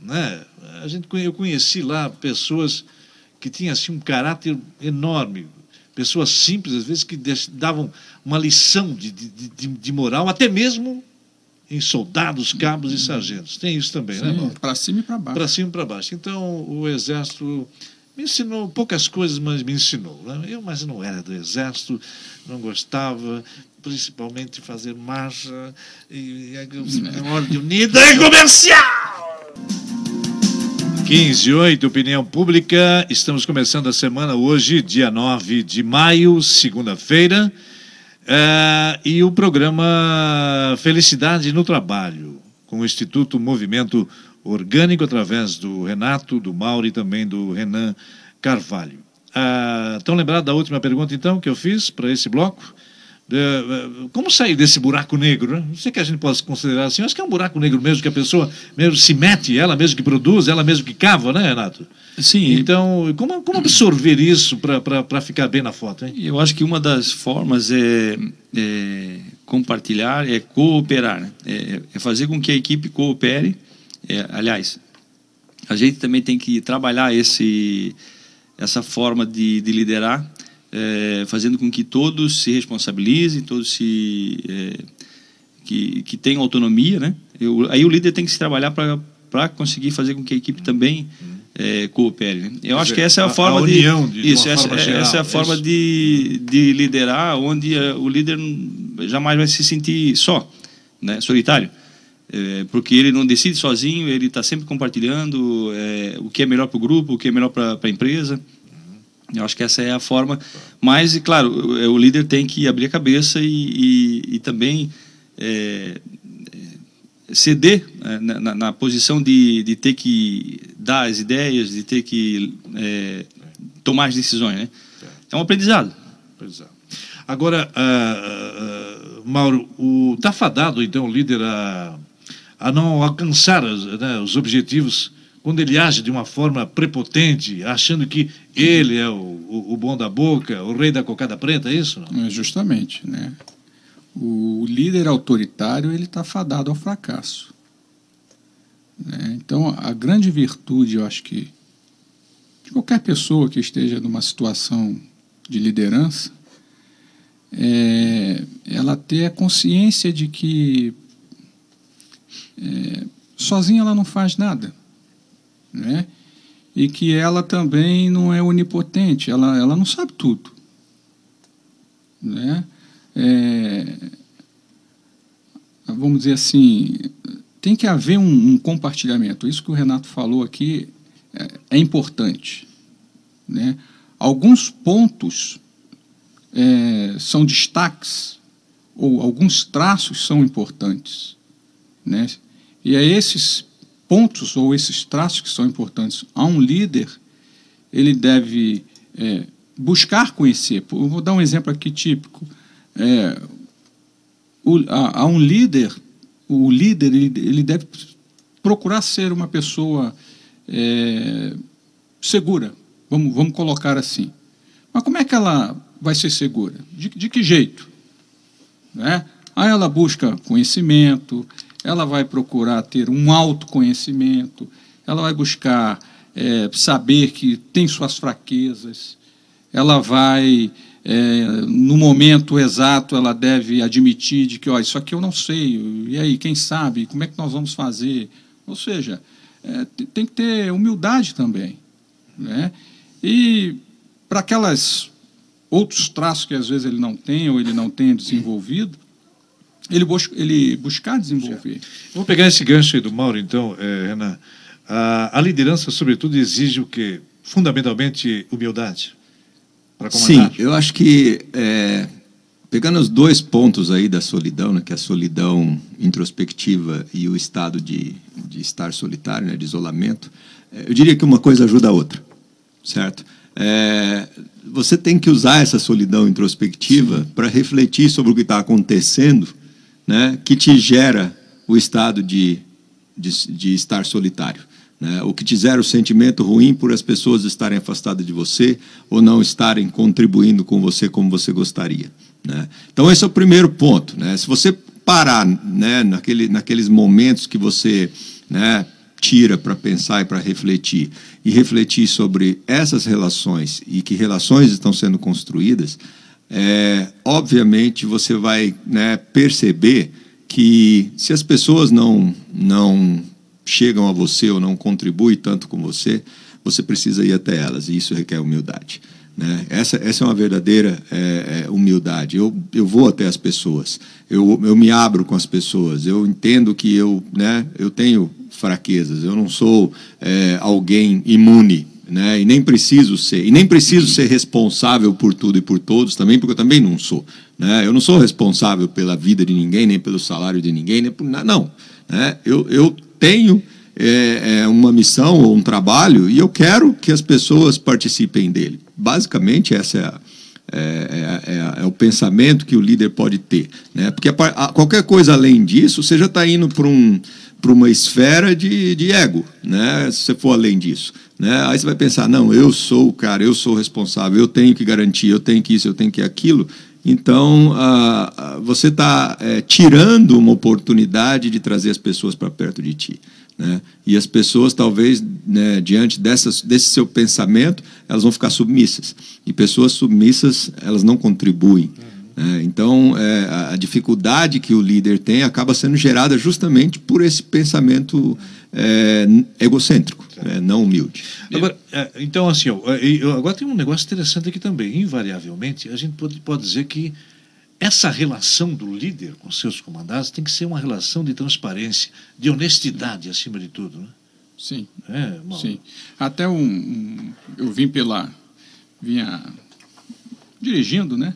Né? A gente, eu conheci lá pessoas que tinham assim, um caráter enorme, pessoas simples, às vezes, que davam uma lição de, de, de, de moral, até mesmo em soldados, cabos e sargentos. Tem isso também, né, Sim, né, Para cima e para baixo. Para cima e para baixo. Então, o Exército me ensinou poucas coisas, mas me ensinou. Né? Eu, mas não era do Exército, não gostava, principalmente fazer marcha e, e a ordem unida e comercial. 15 8, opinião pública. Estamos começando a semana hoje, dia 9 de maio, segunda-feira. É, e o programa Felicidade no Trabalho, com o Instituto Movimento Orgânico, através do Renato, do Mauro e também do Renan Carvalho. Ah, estão lembrados da última pergunta, então, que eu fiz para esse bloco? Como sair desse buraco negro? Né? Não sei que a gente possa considerar assim, acho que é um buraco negro mesmo, que a pessoa mesmo se mete, ela mesmo que produz, ela mesmo que cava, né, Renato? Sim. Então, como, como absorver isso para ficar bem na foto? Hein? Eu acho que uma das formas é, é compartilhar, é cooperar, né? é, é, fazer com que a equipe coopere. É, aliás, a gente também tem que trabalhar esse, essa forma de, de liderar é, fazendo com que todos se responsabilizem, todos se é, que, que tenham autonomia, né? Eu, aí o líder tem que se trabalhar para conseguir fazer com que a equipe também é, coopere. Né? Eu acho que essa é a, a forma a união de, de isso, essa, é, geral, essa é a forma de, de liderar, onde é, o líder jamais vai se sentir só, né? Solitário. É, porque ele não decide sozinho, ele está sempre compartilhando é, o que é melhor para o grupo, o que é melhor para a empresa. Eu acho que essa é a forma. Mas, claro, o, líder tem que abrir a cabeça e, e, e também é, é ceder é, na, na, posição de, de ter que dar as ideias, de ter que é, tomar as decisões. Né? É um aprendizado. aprendizado. Agora, uh, uh, Mauro, está fadado, então, o líder a, a não alcançar né, os objetivos quando ele age de uma forma prepotente, achando que ele é o, o, o bom da boca, o rei da cocada preta, é isso? Não? É justamente, né? O líder autoritário ele está fadado ao fracasso. Né? Então, a grande virtude, eu acho que de qualquer pessoa que esteja numa situação de liderança, é ela ter a consciência de que é, sozinha ela não faz nada né? e que ela também não é onipotente, ela, ela não sabe tudo. Né? É, vamos dizer assim, tem que haver um, um, compartilhamento. Isso que o Renato falou aqui é, é importante. Né? Alguns pontos é, são destaques, ou alguns traços são importantes. Né? E é esses pontos ou esses traços que são importantes a um líder, ele deve é, buscar conhecer. Eu vou dar um exemplo aqui típico. É, o, a, a, um líder, o líder ele, ele, deve procurar ser uma pessoa é, segura. Vamos, vamos colocar assim. Mas como é que ela vai ser segura? De, de que jeito? Né? Aí ela busca conhecimento, ela vai procurar ter um autoconhecimento, ela vai buscar é, saber que tem suas fraquezas, ela vai, é, no momento exato, ela deve admitir de que, ó, isso aqui eu não sei, e aí, quem sabe, como é que nós vamos fazer? Ou seja, é, tem que ter humildade também. Né? E para aquelas outros traços que às vezes ele não tem ou ele não tem desenvolvido, ele, busca, ele buscar desenvolver. Vou pegar esse gancho aí do Mauro, então, é, Renan. A, a, liderança, sobretudo, exige o quê? Fundamentalmente, humildade para comandar. Sim, eu acho que, é, pegando os dois pontos aí da solidão, né, que é a solidão introspectiva e o estado de, de estar solitário, né, de isolamento, é, eu diria que uma coisa ajuda a outra, certo? É, você tem que usar essa solidão introspectiva para refletir sobre o que está acontecendo né, que te gera o estado de de, de estar solitário. Né? O que te gera o sentimento ruim por as pessoas estarem afastadas de você ou não estarem contribuindo com você como você gostaria. Né? Então, esse é o primeiro ponto. Né? Se você parar né, naquele, naqueles momentos que você né, tira para pensar e para refletir, e refletir sobre essas relações e que relações estão sendo construídas, é, obviamente você vai né, perceber que se as pessoas não, não chegam a você ou não contribuem tanto com você, você precisa ir até elas, e isso requer humildade. Né? Essa, essa é uma verdadeira é, é, humildade. Eu, eu vou até as pessoas, eu, eu me abro com as pessoas, eu entendo que eu, né, eu tenho fraquezas, eu não sou é, alguém imune. Né? E nem preciso ser, e nem preciso ser responsável por tudo e por todos também, porque eu também não sou. Né? Eu não sou responsável pela vida de ninguém, nem pelo salário de ninguém, nem por nada. Não. Né? Eu, eu tenho é, é, uma missão ou um trabalho e eu quero que as pessoas participem dele. Basicamente, essa é, a, é, é, é, é o pensamento que o líder pode ter. Né? Porque a, a, qualquer coisa além disso, você já está indo para um, uma esfera de, de ego, né? se você for além disso. Né? Aí você vai pensar, não, eu sou o cara, eu sou o responsável, eu tenho que garantir, eu tenho que isso, eu tenho que aquilo. Então, ah, você está é, tirando uma oportunidade de trazer as pessoas para perto de ti. Né? E as pessoas, talvez, né, diante dessas, desse seu pensamento, elas vão ficar submissas. E pessoas submissas, elas não contribuem. Né? Então, é, a dificuldade que o líder tem acaba sendo gerada justamente por esse pensamento é, egocêntrico, né? não humilde. Agora, é, então, assim, agora tem um negócio interessante aqui também. Invariavelmente, a gente pode, pode dizer que essa relação do líder com seus comandados tem que ser uma relação de transparência, de honestidade acima de tudo. Né? Sim. É, Sim. Até um, um, eu vim pela. vinha dirigindo, né?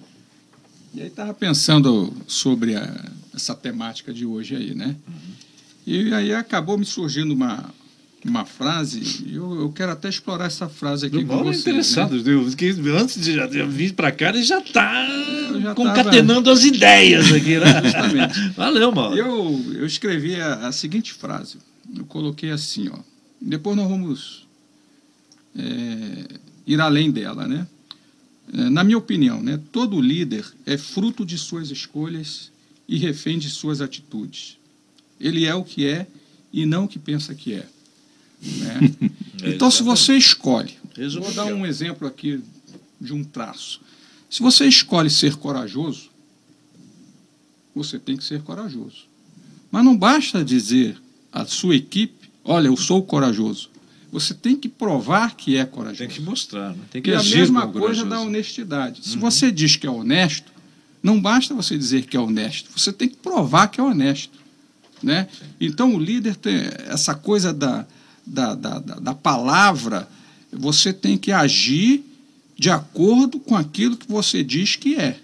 E aí estava pensando sobre a, essa temática de hoje aí, né? E aí acabou me surgindo uma, uma frase, e eu, eu quero até explorar essa frase aqui com você. interessado, né? eu, antes de, de vir para cá, ele já está concatenando tava... as ideias aqui, né? Justamente. Valeu, mano. Eu, eu escrevi a, a, seguinte frase, eu coloquei assim, ó, depois nós vamos é, ir além dela, né? É, na minha opinião, né, todo líder é fruto de suas escolhas e refém de suas atitudes. Ele é o que é e não o que pensa que é. Né? então, se você escolhe, vou dar um exemplo aqui de um traço. Se você escolhe ser corajoso, você tem que ser corajoso. Mas não basta dizer à sua equipe: olha, eu sou corajoso. Você tem que provar que é corajoso. Tem que mostrar, né? tem que e agir a mesma coisa corajoso. da honestidade. Se uhum. você diz que é honesto, não basta você dizer que é honesto, você tem que provar que é honesto. Né? Então, o líder tem essa coisa da, da, da, da palavra, você tem que agir de acordo com aquilo que você diz que é.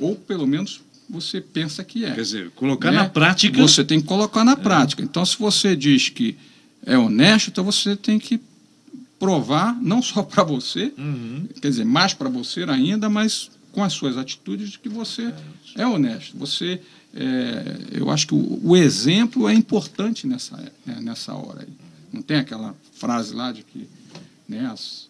Ou, pelo menos, você pensa que é. Quer dizer, colocar né? na prática. Você tem que colocar na é. prática. Então, se você diz que é honesto, então você tem que provar, não só para você, uhum. quer dizer, mais para você ainda, mas com as suas atitudes de que você é, é honesto. Você, é, eu acho que o, o, exemplo é importante nessa, né, nessa hora. Aí. Não tem aquela frase lá de que né, as,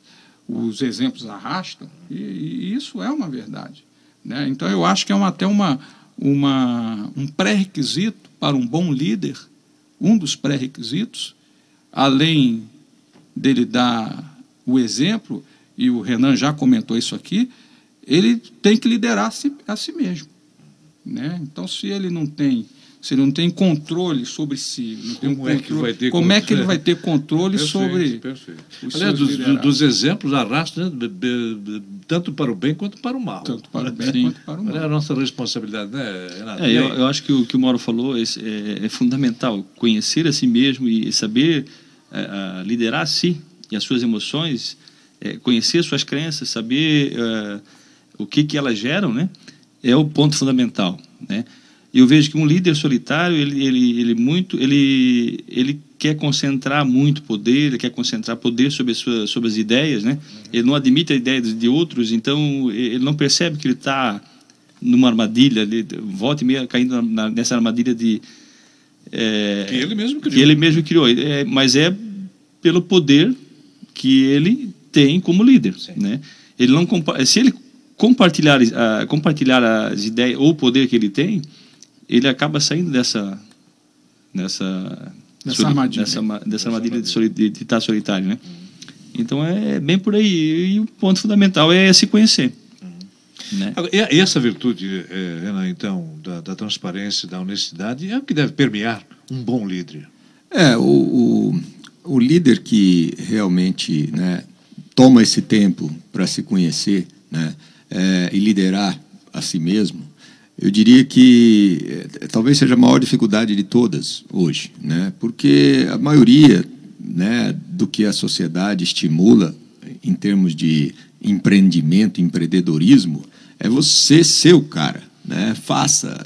os exemplos arrastam? E, e, isso é uma verdade. Né? Então, eu acho que é uma, até uma, uma, um pré-requisito para um bom líder, um dos pré-requisitos, além dele dar o exemplo, e o Renan já comentou isso aqui, ele tem que liderar a si, a si mesmo. Né? Então, se ele não tem se ele não tem controle sobre si, não tem como, um controle, é, que vai ter como é que ele vai ter controle perfeito, sobre. Perfeito. Aliás, dos, dos, exemplos arrasta né, tanto para o bem quanto para o mal. Tanto para o bem Sim. quanto para o mal. É a nossa responsabilidade, né, Renato? É, eu, eu, acho que o que o Mauro falou é, é, é fundamental. Conhecer a si mesmo e saber é, liderar a si e as suas emoções, é, conhecer suas crenças, saber é, o que, que elas geram, né? É o ponto fundamental, né? eu vejo que um líder solitário ele, ele, ele muito ele, ele quer concentrar muito poder ele quer concentrar poder sobre as suas sobre as ideias né ele não admite a ideia de outros então ele não percebe que ele está numa armadilha ele volta e meia caindo na, nessa armadilha de É, Que ele mesmo criou. Que ele mesmo criou. É, mas é pelo poder que ele tem como líder. Né? Ele não se ele compartilhar, ah, compartilhar as ideias ou o poder que ele tem, ele acaba saindo dessa. Dessa, Dessa armadilha. Dessa, dessa armadilha de, estar solitário. Né? Então é bem por aí. E o ponto fundamental é se conhecer. Né? E e essa virtude, eh, Renan, então, da, da transparência, da honestidade, é o que deve permear um bom líder. É, o, o, o líder que realmente né, toma esse tempo para se conhecer né, é, e liderar a si mesmo, eu diria que é, talvez seja a maior dificuldade de todas hoje, né, porque a maioria né, do que a sociedade estimula em termos de empreendimento, empreendedorismo, é você ser o cara né? Faça,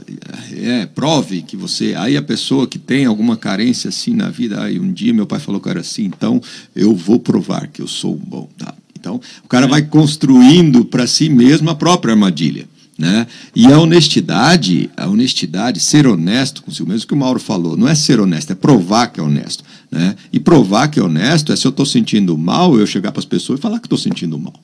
é, prove que você. Aí a pessoa que tem alguma carência assim na vida, aí um dia meu pai falou que era assim, então eu vou provar que eu sou bom, tá? Então o cara vai construindo para si mesmo a própria armadilha. Né? E a honestidade, a honestidade, ser honesto consigo mesmo, que o Mauro falou, não é ser honesto, é provar que é honesto. Né? E provar que é honesto é se eu estou sentindo mal, eu chegar para as pessoas e falar que estou sentindo mal.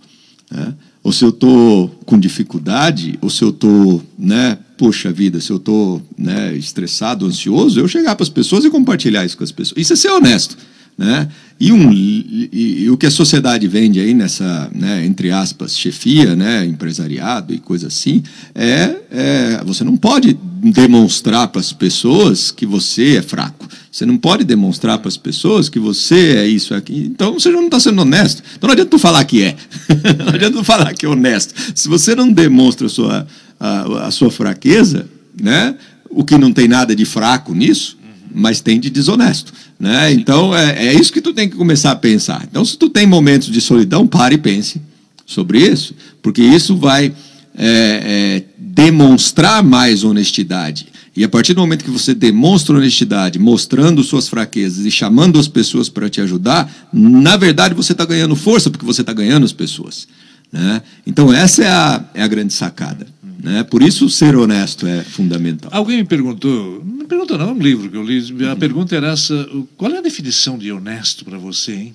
Né? Ou se eu estou com dificuldade, ou se eu estou, né, poxa vida, se eu estou né, estressado, ansioso, eu chegar para as pessoas e compartilhar isso com as pessoas. Isso é ser honesto. Né? E, um, e, e, o que a sociedade vende aí nessa, né, entre aspas, chefia, né, empresariado e coisa assim, é, é você não pode demonstrar para as pessoas que você é fraco. Você não pode demonstrar para as pessoas que você é isso aqui. Então você não está sendo honesto. Então não adianta tu falar que é. não adianta tu falar que é honesto. Se você não demonstra a sua, a, a sua fraqueza, né, o que não tem nada de fraco nisso, mas tem de desonesto. Né? Então, é, é, isso que tu tem que começar a pensar. Então, se tu tem momentos de solidão, pare e pense sobre isso, porque isso vai é, é, demonstrar mais honestidade. E a partir do momento que você demonstra honestidade, mostrando suas fraquezas e chamando as pessoas para te ajudar, na verdade você está ganhando força, porque você está ganhando as pessoas. Né? Então, essa é a, é a grande sacada. Né? Por isso, ser honesto é fundamental. Alguém me perguntou, perguntou não, é um livro que eu li, a pergunta era essa, qual é a definição de honesto para você, hein?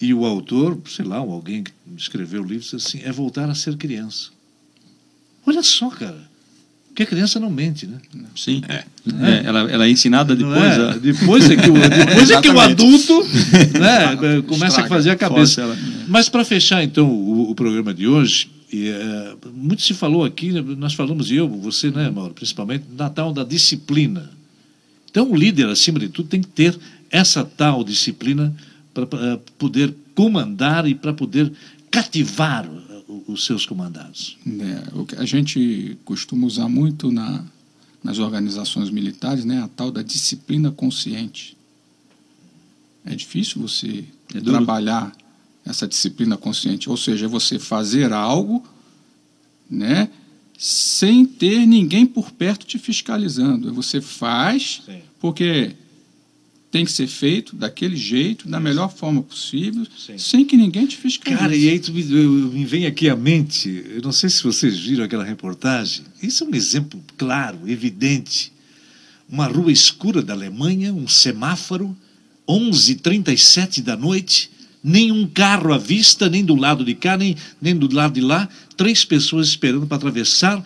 E o autor, sei lá, alguém que escreveu o livro, disse assim, é voltar a ser criança. Olha só, cara, porque a criança não mente, né? Sim, é. É, ela, ela é ensinada depois. É? A... Depois é que o, depois é que o adulto né, começa a fazer a cabeça. Mas para fechar, então, o, o programa de hoje, e, é, muito se falou aqui, nós falamos, eu, você, né, Mauro, principalmente, na tal da disciplina. Então, o líder, acima de tudo, tem que ter essa tal disciplina para poder comandar e para poder cativar os seus comandados. É, o que a gente costuma usar muito na, nas organizações militares, né, a tal da disciplina consciente. É difícil você é trabalhar essa disciplina consciente, ou seja, é você fazer algo, né, sem ter ninguém por perto te fiscalizando. Você faz Sim. porque tem que ser feito daquele jeito, da melhor forma possível, Sim. sem que ninguém te fiscalize. Cara, e aí tu me, me, vem aqui à mente, eu não sei se vocês viram aquela reportagem, isso é um exemplo claro, evidente. Uma rua escura da Alemanha, um semáforo, 11h37 da noite, nenhum carro à vista, nem do lado de cá, nem, nem do lado de lá, três pessoas esperando para atravessar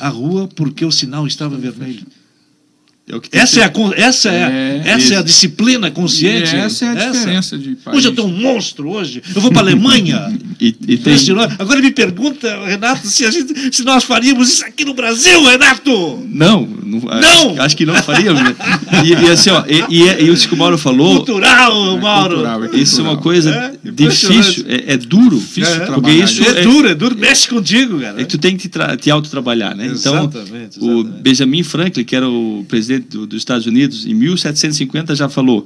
a rua porque o sinal estava vermelho. É essa, é a, essa, é, é, essa é a disciplina consciente. E essa é a essa. diferença de país. Hoje eu tenho um monstro, hoje. Eu vou para a Alemanha. e, e tem... Agora me pergunta, Renato, se, a gente, se nós faríamos isso aqui no Brasil, Renato! Não, não, não. Acho, acho que não faríamos. Né? e, e, assim, ó, e, e, e isso que o Mauro falou. Cultural, Mauro. Cultural, é isso é uma coisa difícil, é, duro. Difícil porque isso é, duro, é duro, mexe contigo, cara. É que tu tem que te, te autotrabalhar, né? Exatamente, então, exatamente. o Benjamin Franklin, que era o presidente do, dos Estados Unidos, em 1750, já falou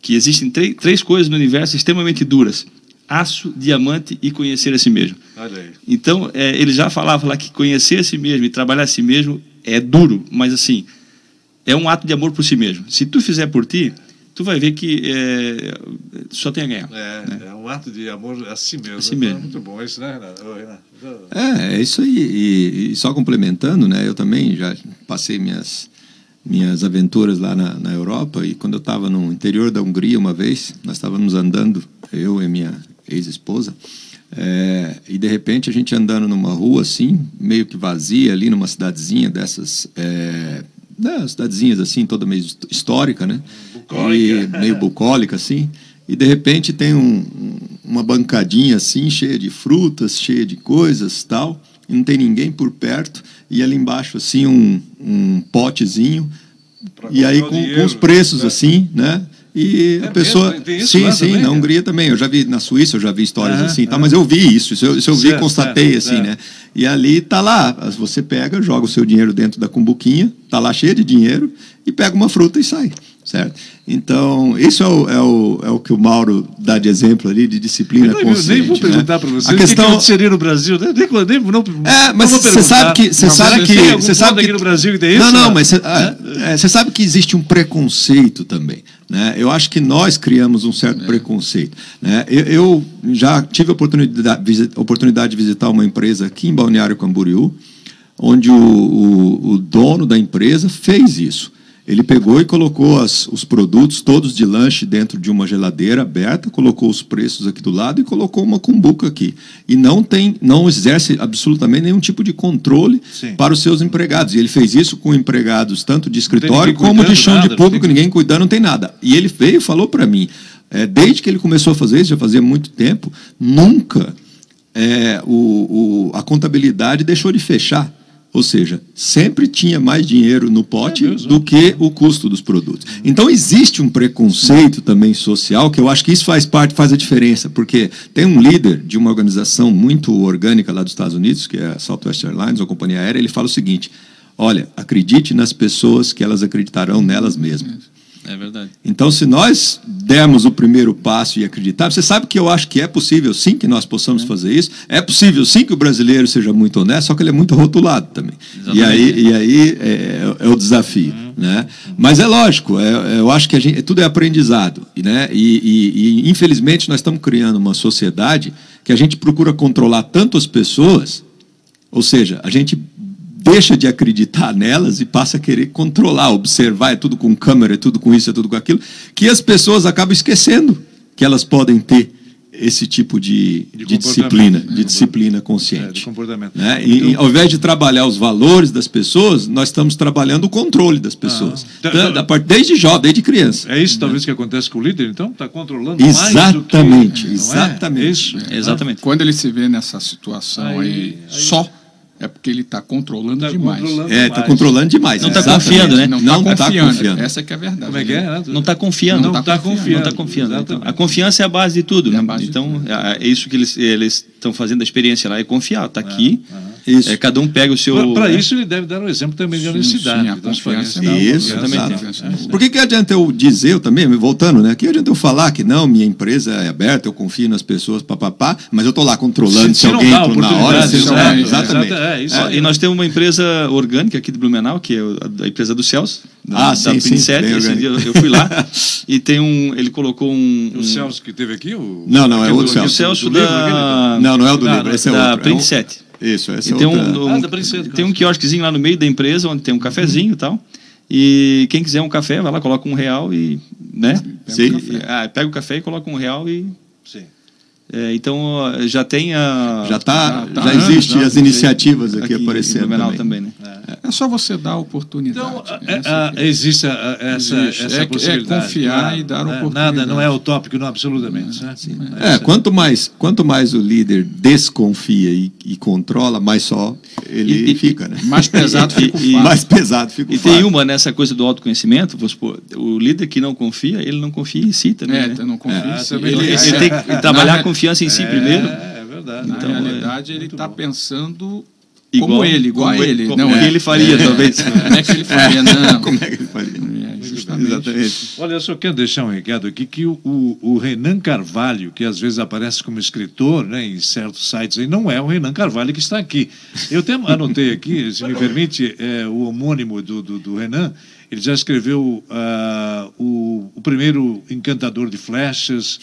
que existem três coisas no universo extremamente duras: aço, diamante e conhecer a si mesmo. Olha aí. Então, é, ele já falava lá que conhecer a si mesmo e trabalhar a si mesmo é duro, mas assim, é um ato de amor por si mesmo. Se tu fizer por ti, tu vai ver que é, só tem a ganhar. É, né? é um ato de amor a si mesmo. A si mesmo. É muito bom isso, né, Renato? Renato? É, é isso aí. E, e, só complementando, né? Eu também já passei minhas minhas aventuras lá na, na Europa e quando eu estava no interior da Hungria uma vez, nós estávamos andando, eu e minha ex-esposa, é, e de repente a gente andando numa rua assim, meio que vazia ali numa cidadezinha dessas, é, né, cidadezinhas assim, toda meio histórica, né? E meio bucólica assim. E de repente tem um, uma bancadinha assim, cheia de frutas, cheia de coisas tal, e não tem ninguém por perto e ali embaixo assim um, um potezinho e aí com, com, os preços né? assim, né? E é a pessoa. Mesmo? Isso sim, sim, também, na Hungria também. Eu já vi, na Suíça eu já vi histórias assim, tá, mas eu vi isso, isso eu, isso eu vi, certo, constatei certo, assim, certo. né? E ali tá lá, você pega, joga o seu dinheiro dentro da cumbuquinha, tá lá cheio de dinheiro, e pega uma fruta e sai certo? Então, isso é o, é o, é o que o Mauro dá de exemplo ali, de disciplina eu não, consciente. Nem vou perguntar né? para você a questão... o que seria no Brasil. Nem, nem, não, é, mas você sabe que... Você sabe que... Você sabe que no Brasil que tem isso? Não, não, mas você é, é, sabe que existe um preconceito também. Né? Eu acho que nós criamos um certo é. preconceito. Né? Eu, eu, já tive a oportunidade, oportunidade de visitar uma empresa aqui em Balneário Camboriú, onde o, o, o dono da empresa fez isso. Ele pegou e colocou as, os produtos todos de lanche dentro de uma geladeira aberta, colocou os preços aqui do lado e colocou uma cumbuca aqui. E não tem, não exerce absolutamente nenhum tipo de controle Sim. para os seus empregados. E ele fez isso com empregados tanto de escritório como de chão nada, de público, ninguém cuidando, não tem nada. E ele veio e falou para mim, é, desde que ele começou a fazer isso, já fazia muito tempo, nunca é, o, o, a contabilidade deixou de fechar. Ou seja, sempre tinha mais dinheiro no pote é do que o custo dos produtos. Então existe um preconceito também social que eu acho que isso faz parte, faz a diferença, porque tem um líder de uma organização muito orgânica lá dos Estados Unidos, que é a Southwest Airlines, uma companhia aérea, ele fala o seguinte: olha, acredite nas pessoas que elas acreditarão nelas mesmas. É verdade. Então, se nós dermos o primeiro passo e acreditar, você sabe que eu acho que é possível sim que nós possamos é. fazer isso. É possível sim que o brasileiro seja muito honesto, só que ele é muito rotulado também. Exatamente. E aí, e aí é, é o desafio. Uhum. Né? Mas é lógico, é, eu acho que a gente, tudo é aprendizado. Né? E, e, e, infelizmente, nós estamos criando uma sociedade que a gente procura controlar tanto as pessoas, ou seja, a gente deixa de acreditar nelas e passa a querer controlar, observar, é tudo com câmera, é tudo com isso, é tudo com aquilo, que as pessoas acabam esquecendo que elas podem ter esse tipo de, de, de disciplina, de disciplina consciente. É, de comportamento. Né? E, então, ao invés de trabalhar os valores das pessoas, nós estamos trabalhando o controle das pessoas. Ah, da, da parte, desde jovem, desde criança. É isso, talvez, que acontece com o líder, então? Está controlando exatamente, mais do que... Exatamente. É? Isso? É, exatamente. Quando ele se vê nessa situação aí, aí, aí só é porque ele está controlando tá demais. Controlando é, está controlando demais. Não está confiando, né? Não está confiando. Tá confiando. Essa que é a verdade. Como é que é? Não está confiando. Não está confiando. Não está confiando. Então, a confiança é a base de tudo. É né? Então, é, é isso que eles estão fazendo a experiência lá, é confiar. Está aqui. Isso. É, cada um pega o seu. Para né? isso, ele deve dar um exemplo também de honestidade. Sim, a confiança. Isso, exatamente. Por que, que adianta eu dizer, eu também, voltando, né? Que adianta eu falar que não, minha empresa é aberta, eu confio nas pessoas, papapá, mas eu estou lá controlando se, se, alguém entra na hora. Se não, é, exatamente. É, isso é, e nós temos uma empresa orgânica aqui de Blumenau, que é a empresa do Celso. Da, ah, sim, da sim. Esse dia eu fui lá e tem um. Ele colocou um. O Celso que teve aqui? O... Não, não, é outro Celso. O Celso da. Não, não é o do livro, esse é outro. Da Print 7. Isso, esse é tem um, um, ah, tem um quiosquezinho lá no meio da empresa, onde tem um cafezinho e tal. E quem quiser um café, vai lá, coloca um real e. Né? Sim. Pega, o ah, pega o café e coloca um real e. Sim. É, então já tem a. Já tá, já, tá, já existe as iniciativas aqui, aqui aparecendo. Também. também né? É. é. só você dar a oportunidade. Então, é, é, existe essa, existe. essa é, possibilidade. É confiar e dar oportunidade. Nada, não é utópico, não, absolutamente. Né? É, quanto mais, quanto mais o líder desconfia e, e controla, mais só ele e, fica, né? Mais pesado fica o e, Mais pesado fica o E tem uma nessa coisa do autoconhecimento, vamos supor, o líder que não confia, ele não confia em si também. É, né? não confia. É, ele, ele, ele, tem que trabalhar a confiança em si é, primeiro. É verdade. Na então, realidade, ele está pensando Igual, como ele, igual como a ele. Como não, é, ele faria, é, talvez. Como é que ele faria, não. Como é que ele faria? É, justamente. Exatamente. Olha, eu só quero deixar um recado aqui que o, o, o, Renan Carvalho, que às vezes aparece como escritor né, em certos sites, aí, não é o Renan Carvalho que está aqui. Eu até anotei aqui, se me permite, é, o homônimo do, do, do Renan, ele já escreveu uh, o, o primeiro Encantador de Flechas,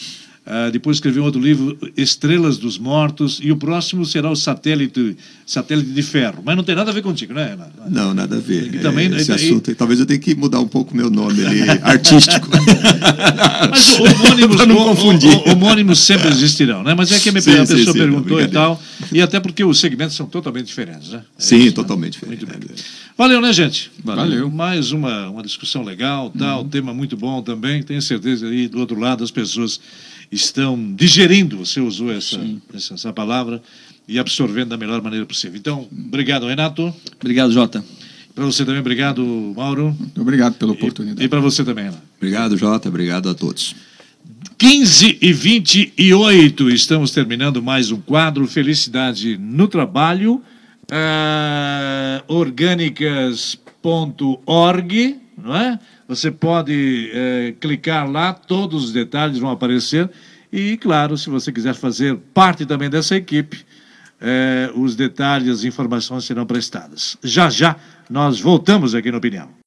Uh, depois escreveu outro livro, Estrelas dos Mortos, e o próximo será o Satélite, Satélite de Ferro. Mas não tem nada a ver contigo, né? Não, nada a ver. E também, Esse e, assunto, e... talvez eu tenha que mudar um pouco meu nome ali, artístico. Mas homônimos, não confundir. homônimos sempre existirão, né? Mas é que a, sim, a pessoa sim, perguntou e tal, e até porque os segmentos são totalmente diferentes, né? É sim, isso, totalmente né? diferentes. Valeu, né, gente? Valeu. Valeu. Mais uma, uma discussão legal, tal, uhum. tema muito bom também. Tenho certeza aí do outro lado as pessoas estão digerindo, você usou essa, essa, essa palavra, e absorvendo da melhor maneira possível. Então, obrigado, Renato. Obrigado, Jota. Para você também, obrigado, Mauro. Muito obrigado pela oportunidade. E, e para você também, Ana. Obrigado, Jota. Obrigado a todos. 15 e 28, estamos terminando mais um quadro Felicidade no Trabalho, uh, orgânicas.org, não é? Você pode uh, clicar lá, todos os detalhes vão aparecer. E, claro, se você quiser fazer parte também dessa equipe, uh, os detalhes, as informações serão prestadas. Já já nós voltamos aqui no Opinião.